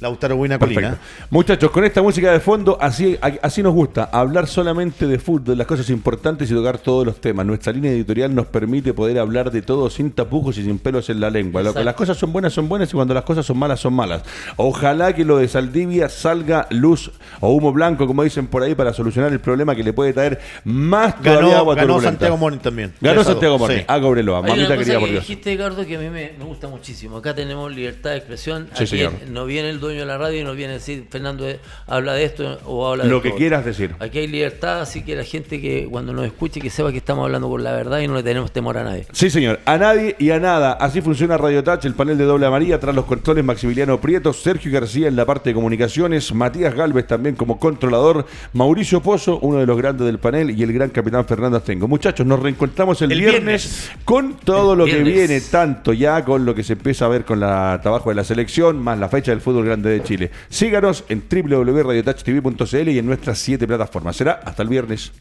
Lautaro Buena Colina. Perfecto. Muchachos, con esta música de fondo, así, así nos gusta, hablar solamente de fútbol, de las cosas importantes y tocar todos los temas. Nuestra línea editorial nos permite poder hablar de todo sin tapujos y sin pelos en la lengua. Lo que Exacto. las cosas son buenas, son buenas y cuando las cosas son malas, son malas. Ojalá que lo de Saldivia salga luz o humo blanco, como dicen por ahí, para solucionar el problema que le puede traer más Ganó, agua ganó turbulenta. Santiago Morning también. Ganó 3 a 2, Santiago Morning, sí. a Cobreloa, mamita querida que por Dios. dijiste, Ricardo, que a mí me, me gusta muchísimo. Acá tenemos libertad de expresión. Sí, Aquí señor. no viene el dueño de la radio y no viene a decir, Fernando eh, habla de esto o habla de Lo que quieras decir. Aquí hay libertad, así que la gente que cuando nos escuche, que sepa que estamos hablando con la verdad y no le tenemos temor a nadie. Sí, señor. A nadie y a nada. Así funciona Radio Touch, el panel de doble amarilla. Tras los controles, Maximiliano Prieto, Sergio García en la parte de comunicaciones, Matías Galvez también como controlador, Mauricio Pozo, uno de los grandes del panel, y el gran capitán Fernando Astengo. Muchachos, nos reencontramos el, El viernes, viernes. con todo El lo que viene, tanto ya con lo que se empieza a ver con la trabajo de la selección, más la fecha del fútbol de Chile. Síganos en www.radiotouchtv.cl y en nuestras siete plataformas. Será hasta el viernes.